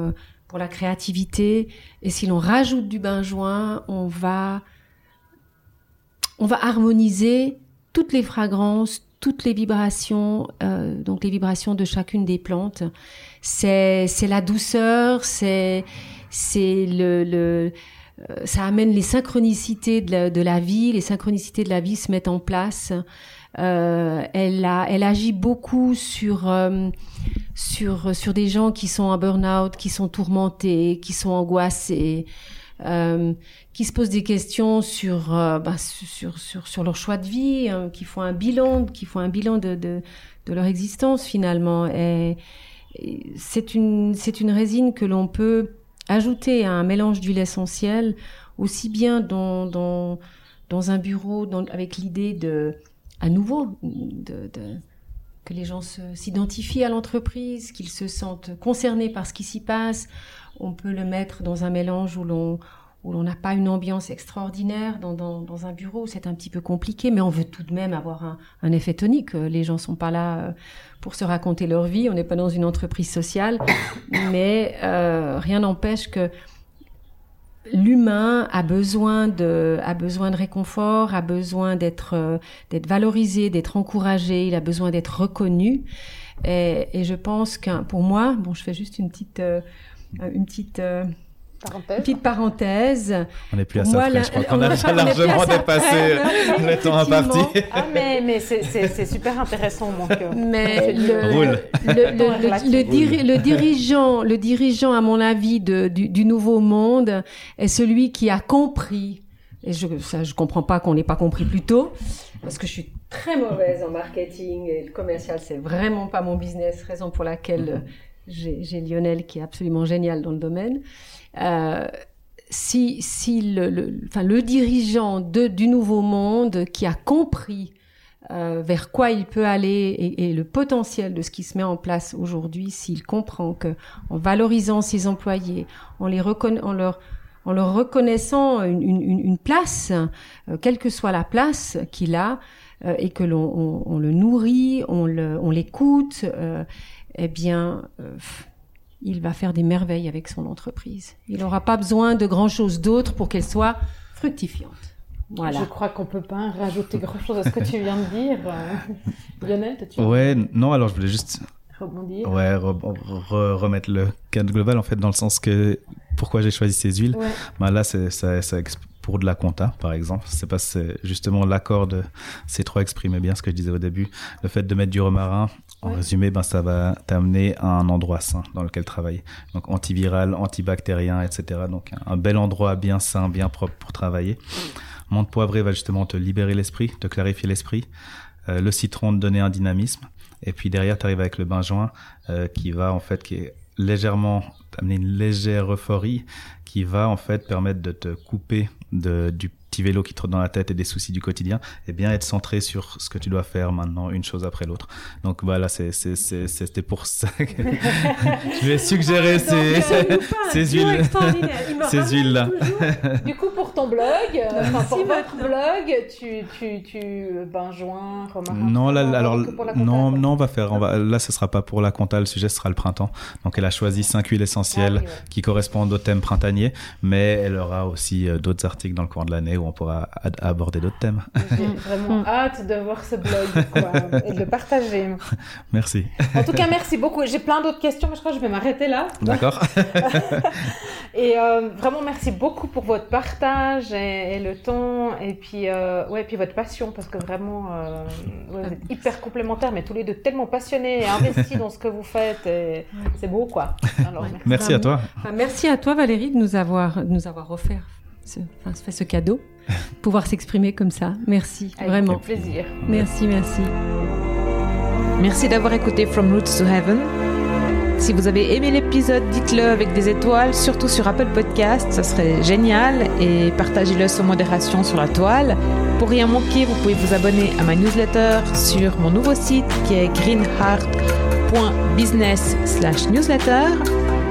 pour la créativité. Et si l'on rajoute du benjoin, on va on va harmoniser toutes les fragrances, toutes les vibrations, euh, donc les vibrations de chacune des plantes. C'est la douceur, c'est le, le ça amène les synchronicités de la, de la, vie, les synchronicités de la vie se mettent en place. Euh, elle, a, elle agit beaucoup sur, euh, sur, sur des gens qui sont en burn-out, qui sont tourmentés, qui sont angoissés, euh, qui se posent des questions sur, euh, bah, sur, sur, sur leur choix de vie, hein, qui font un bilan, qui font un bilan de, de, de leur existence finalement. Et, c'est une, c'est une résine que l'on peut ajouter à un mélange d'huile essentielle, aussi bien dans, dans, dans un bureau, dans, avec l'idée de, à nouveau, de, de que les gens s'identifient à l'entreprise, qu'ils se sentent concernés par ce qui s'y passe. On peut le mettre dans un mélange où l'on où l'on n'a pas une ambiance extraordinaire dans, dans, dans un bureau, c'est un petit peu compliqué, mais on veut tout de même avoir un, un effet tonique. Les gens sont pas là pour se raconter leur vie, on n'est pas dans une entreprise sociale, mais euh, rien n'empêche que l'humain a besoin de a besoin de réconfort, a besoin d'être euh, d'être valorisé, d'être encouragé, il a besoin d'être reconnu. Et, et, je pense que pour moi, bon, je fais juste une petite euh, une petite euh,
Parenthèse.
Petite parenthèse.
On n'est plus à ça près. Je crois qu'on a déjà largement dépassé le temps imparti.
Ah, mais, mais c'est super intéressant, mon cœur.
Mais le, Roule. le, le, le, diri le, dirigeant, le dirigeant, à mon avis, de, du, du nouveau monde est celui qui a compris et je ça, je comprends pas qu'on n'ait pas compris plus tôt, parce que je suis très mauvaise en marketing et le commercial, c'est vraiment pas mon business, raison pour laquelle j'ai Lionel qui est absolument génial dans le domaine. Euh, si, si le, le, enfin, le dirigeant de, du nouveau monde qui a compris euh, vers quoi il peut aller et, et, le potentiel de ce qui se met en place aujourd'hui, s'il comprend que en valorisant ses employés, en les en leur en leur reconnaissant une, une, une place, euh, quelle que soit la place qu'il a, et que l'on on, le nourrit, on l'écoute, on eh bien, il va faire des merveilles avec son entreprise. Il n'aura pas besoin de grand-chose d'autre pour qu'elle soit fructifiante.
Voilà. Je crois qu'on peut pas rajouter grand-chose à ce que tu viens de dire. Lionel,
tu Ouais, non, alors je voulais juste rebondir. Ouais, remettre le cadre global en fait dans le sens que pourquoi j'ai choisi ces huiles. Bah, là, c'est ça, ça, pour de la compta, par exemple. C'est pas justement l'accord de ces trois exprimait bien ce que je disais au début. Le fait de mettre du romarin, en résumé, ben ça va t'amener à un endroit sain dans lequel travailler. Donc antiviral, antibactérien, etc. Donc un bel endroit bien sain, bien propre pour travailler. Menthe poivrée va justement te libérer l'esprit, te clarifier l'esprit. Euh, le citron te donner un dynamisme. Et puis derrière, tu arrives avec le benjoin euh, qui va en fait, qui est légèrement, t'amener une légère euphorie qui va en fait permettre de te couper de, du petit vélo qui te trotte dans la tête et des soucis du quotidien, et bien être centré sur ce que tu dois faire maintenant, une chose après l'autre. Donc voilà, c'était pour ça que je vais suggérer ces, ces, huiles, ces huiles là.
Du coup, pour ton blog, enfin pour votre blog, tu, tu, tu benjoin,
Non, là, alors non, non, on va faire, on va, là, ce sera pas pour la compta, le sujet sera le printemps. Donc elle a choisi cinq huiles essentielles ah qui correspondent au thème printanier, mais elle aura aussi euh, d'autres articles dans le cours de l'année où on pourra aborder d'autres thèmes.
J'ai vraiment hâte de voir ce blog et de le partager.
Merci.
En tout cas, merci beaucoup. J'ai plein d'autres questions, mais je crois que je vais m'arrêter là.
D'accord.
et euh, vraiment, merci beaucoup pour votre partage et, le temps, et puis, euh, ouais, puis votre passion, parce que vraiment, euh, vous êtes hyper complémentaires, mais tous les deux tellement passionnés et investis dans ce que vous faites. Et c'est beau, quoi.
Alors, merci. à toi.
merci à toi, Valérie, de nous avoir, de nous avoir offert ce, enfin, fait ce cadeau, pouvoir s'exprimer comme ça. Merci,
Avec
vraiment.
plaisir.
Merci, merci.
Merci d'avoir écouté From Roots to Heaven. Si vous avez aimé l'épisode, dites-le avec des étoiles, surtout sur Apple Podcast, ça serait génial, et partagez-le sans modération sur la toile. Pour rien manquer, vous pouvez vous abonner à ma newsletter sur mon nouveau site qui est greenheart.business/newsletter.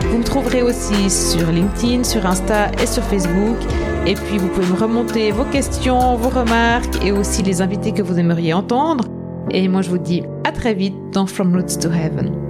Vous me trouverez aussi sur LinkedIn, sur Insta et sur Facebook. Et puis vous pouvez me remonter vos questions, vos remarques et aussi les invités que vous aimeriez entendre. Et moi je vous dis à très vite dans From Roots to Heaven.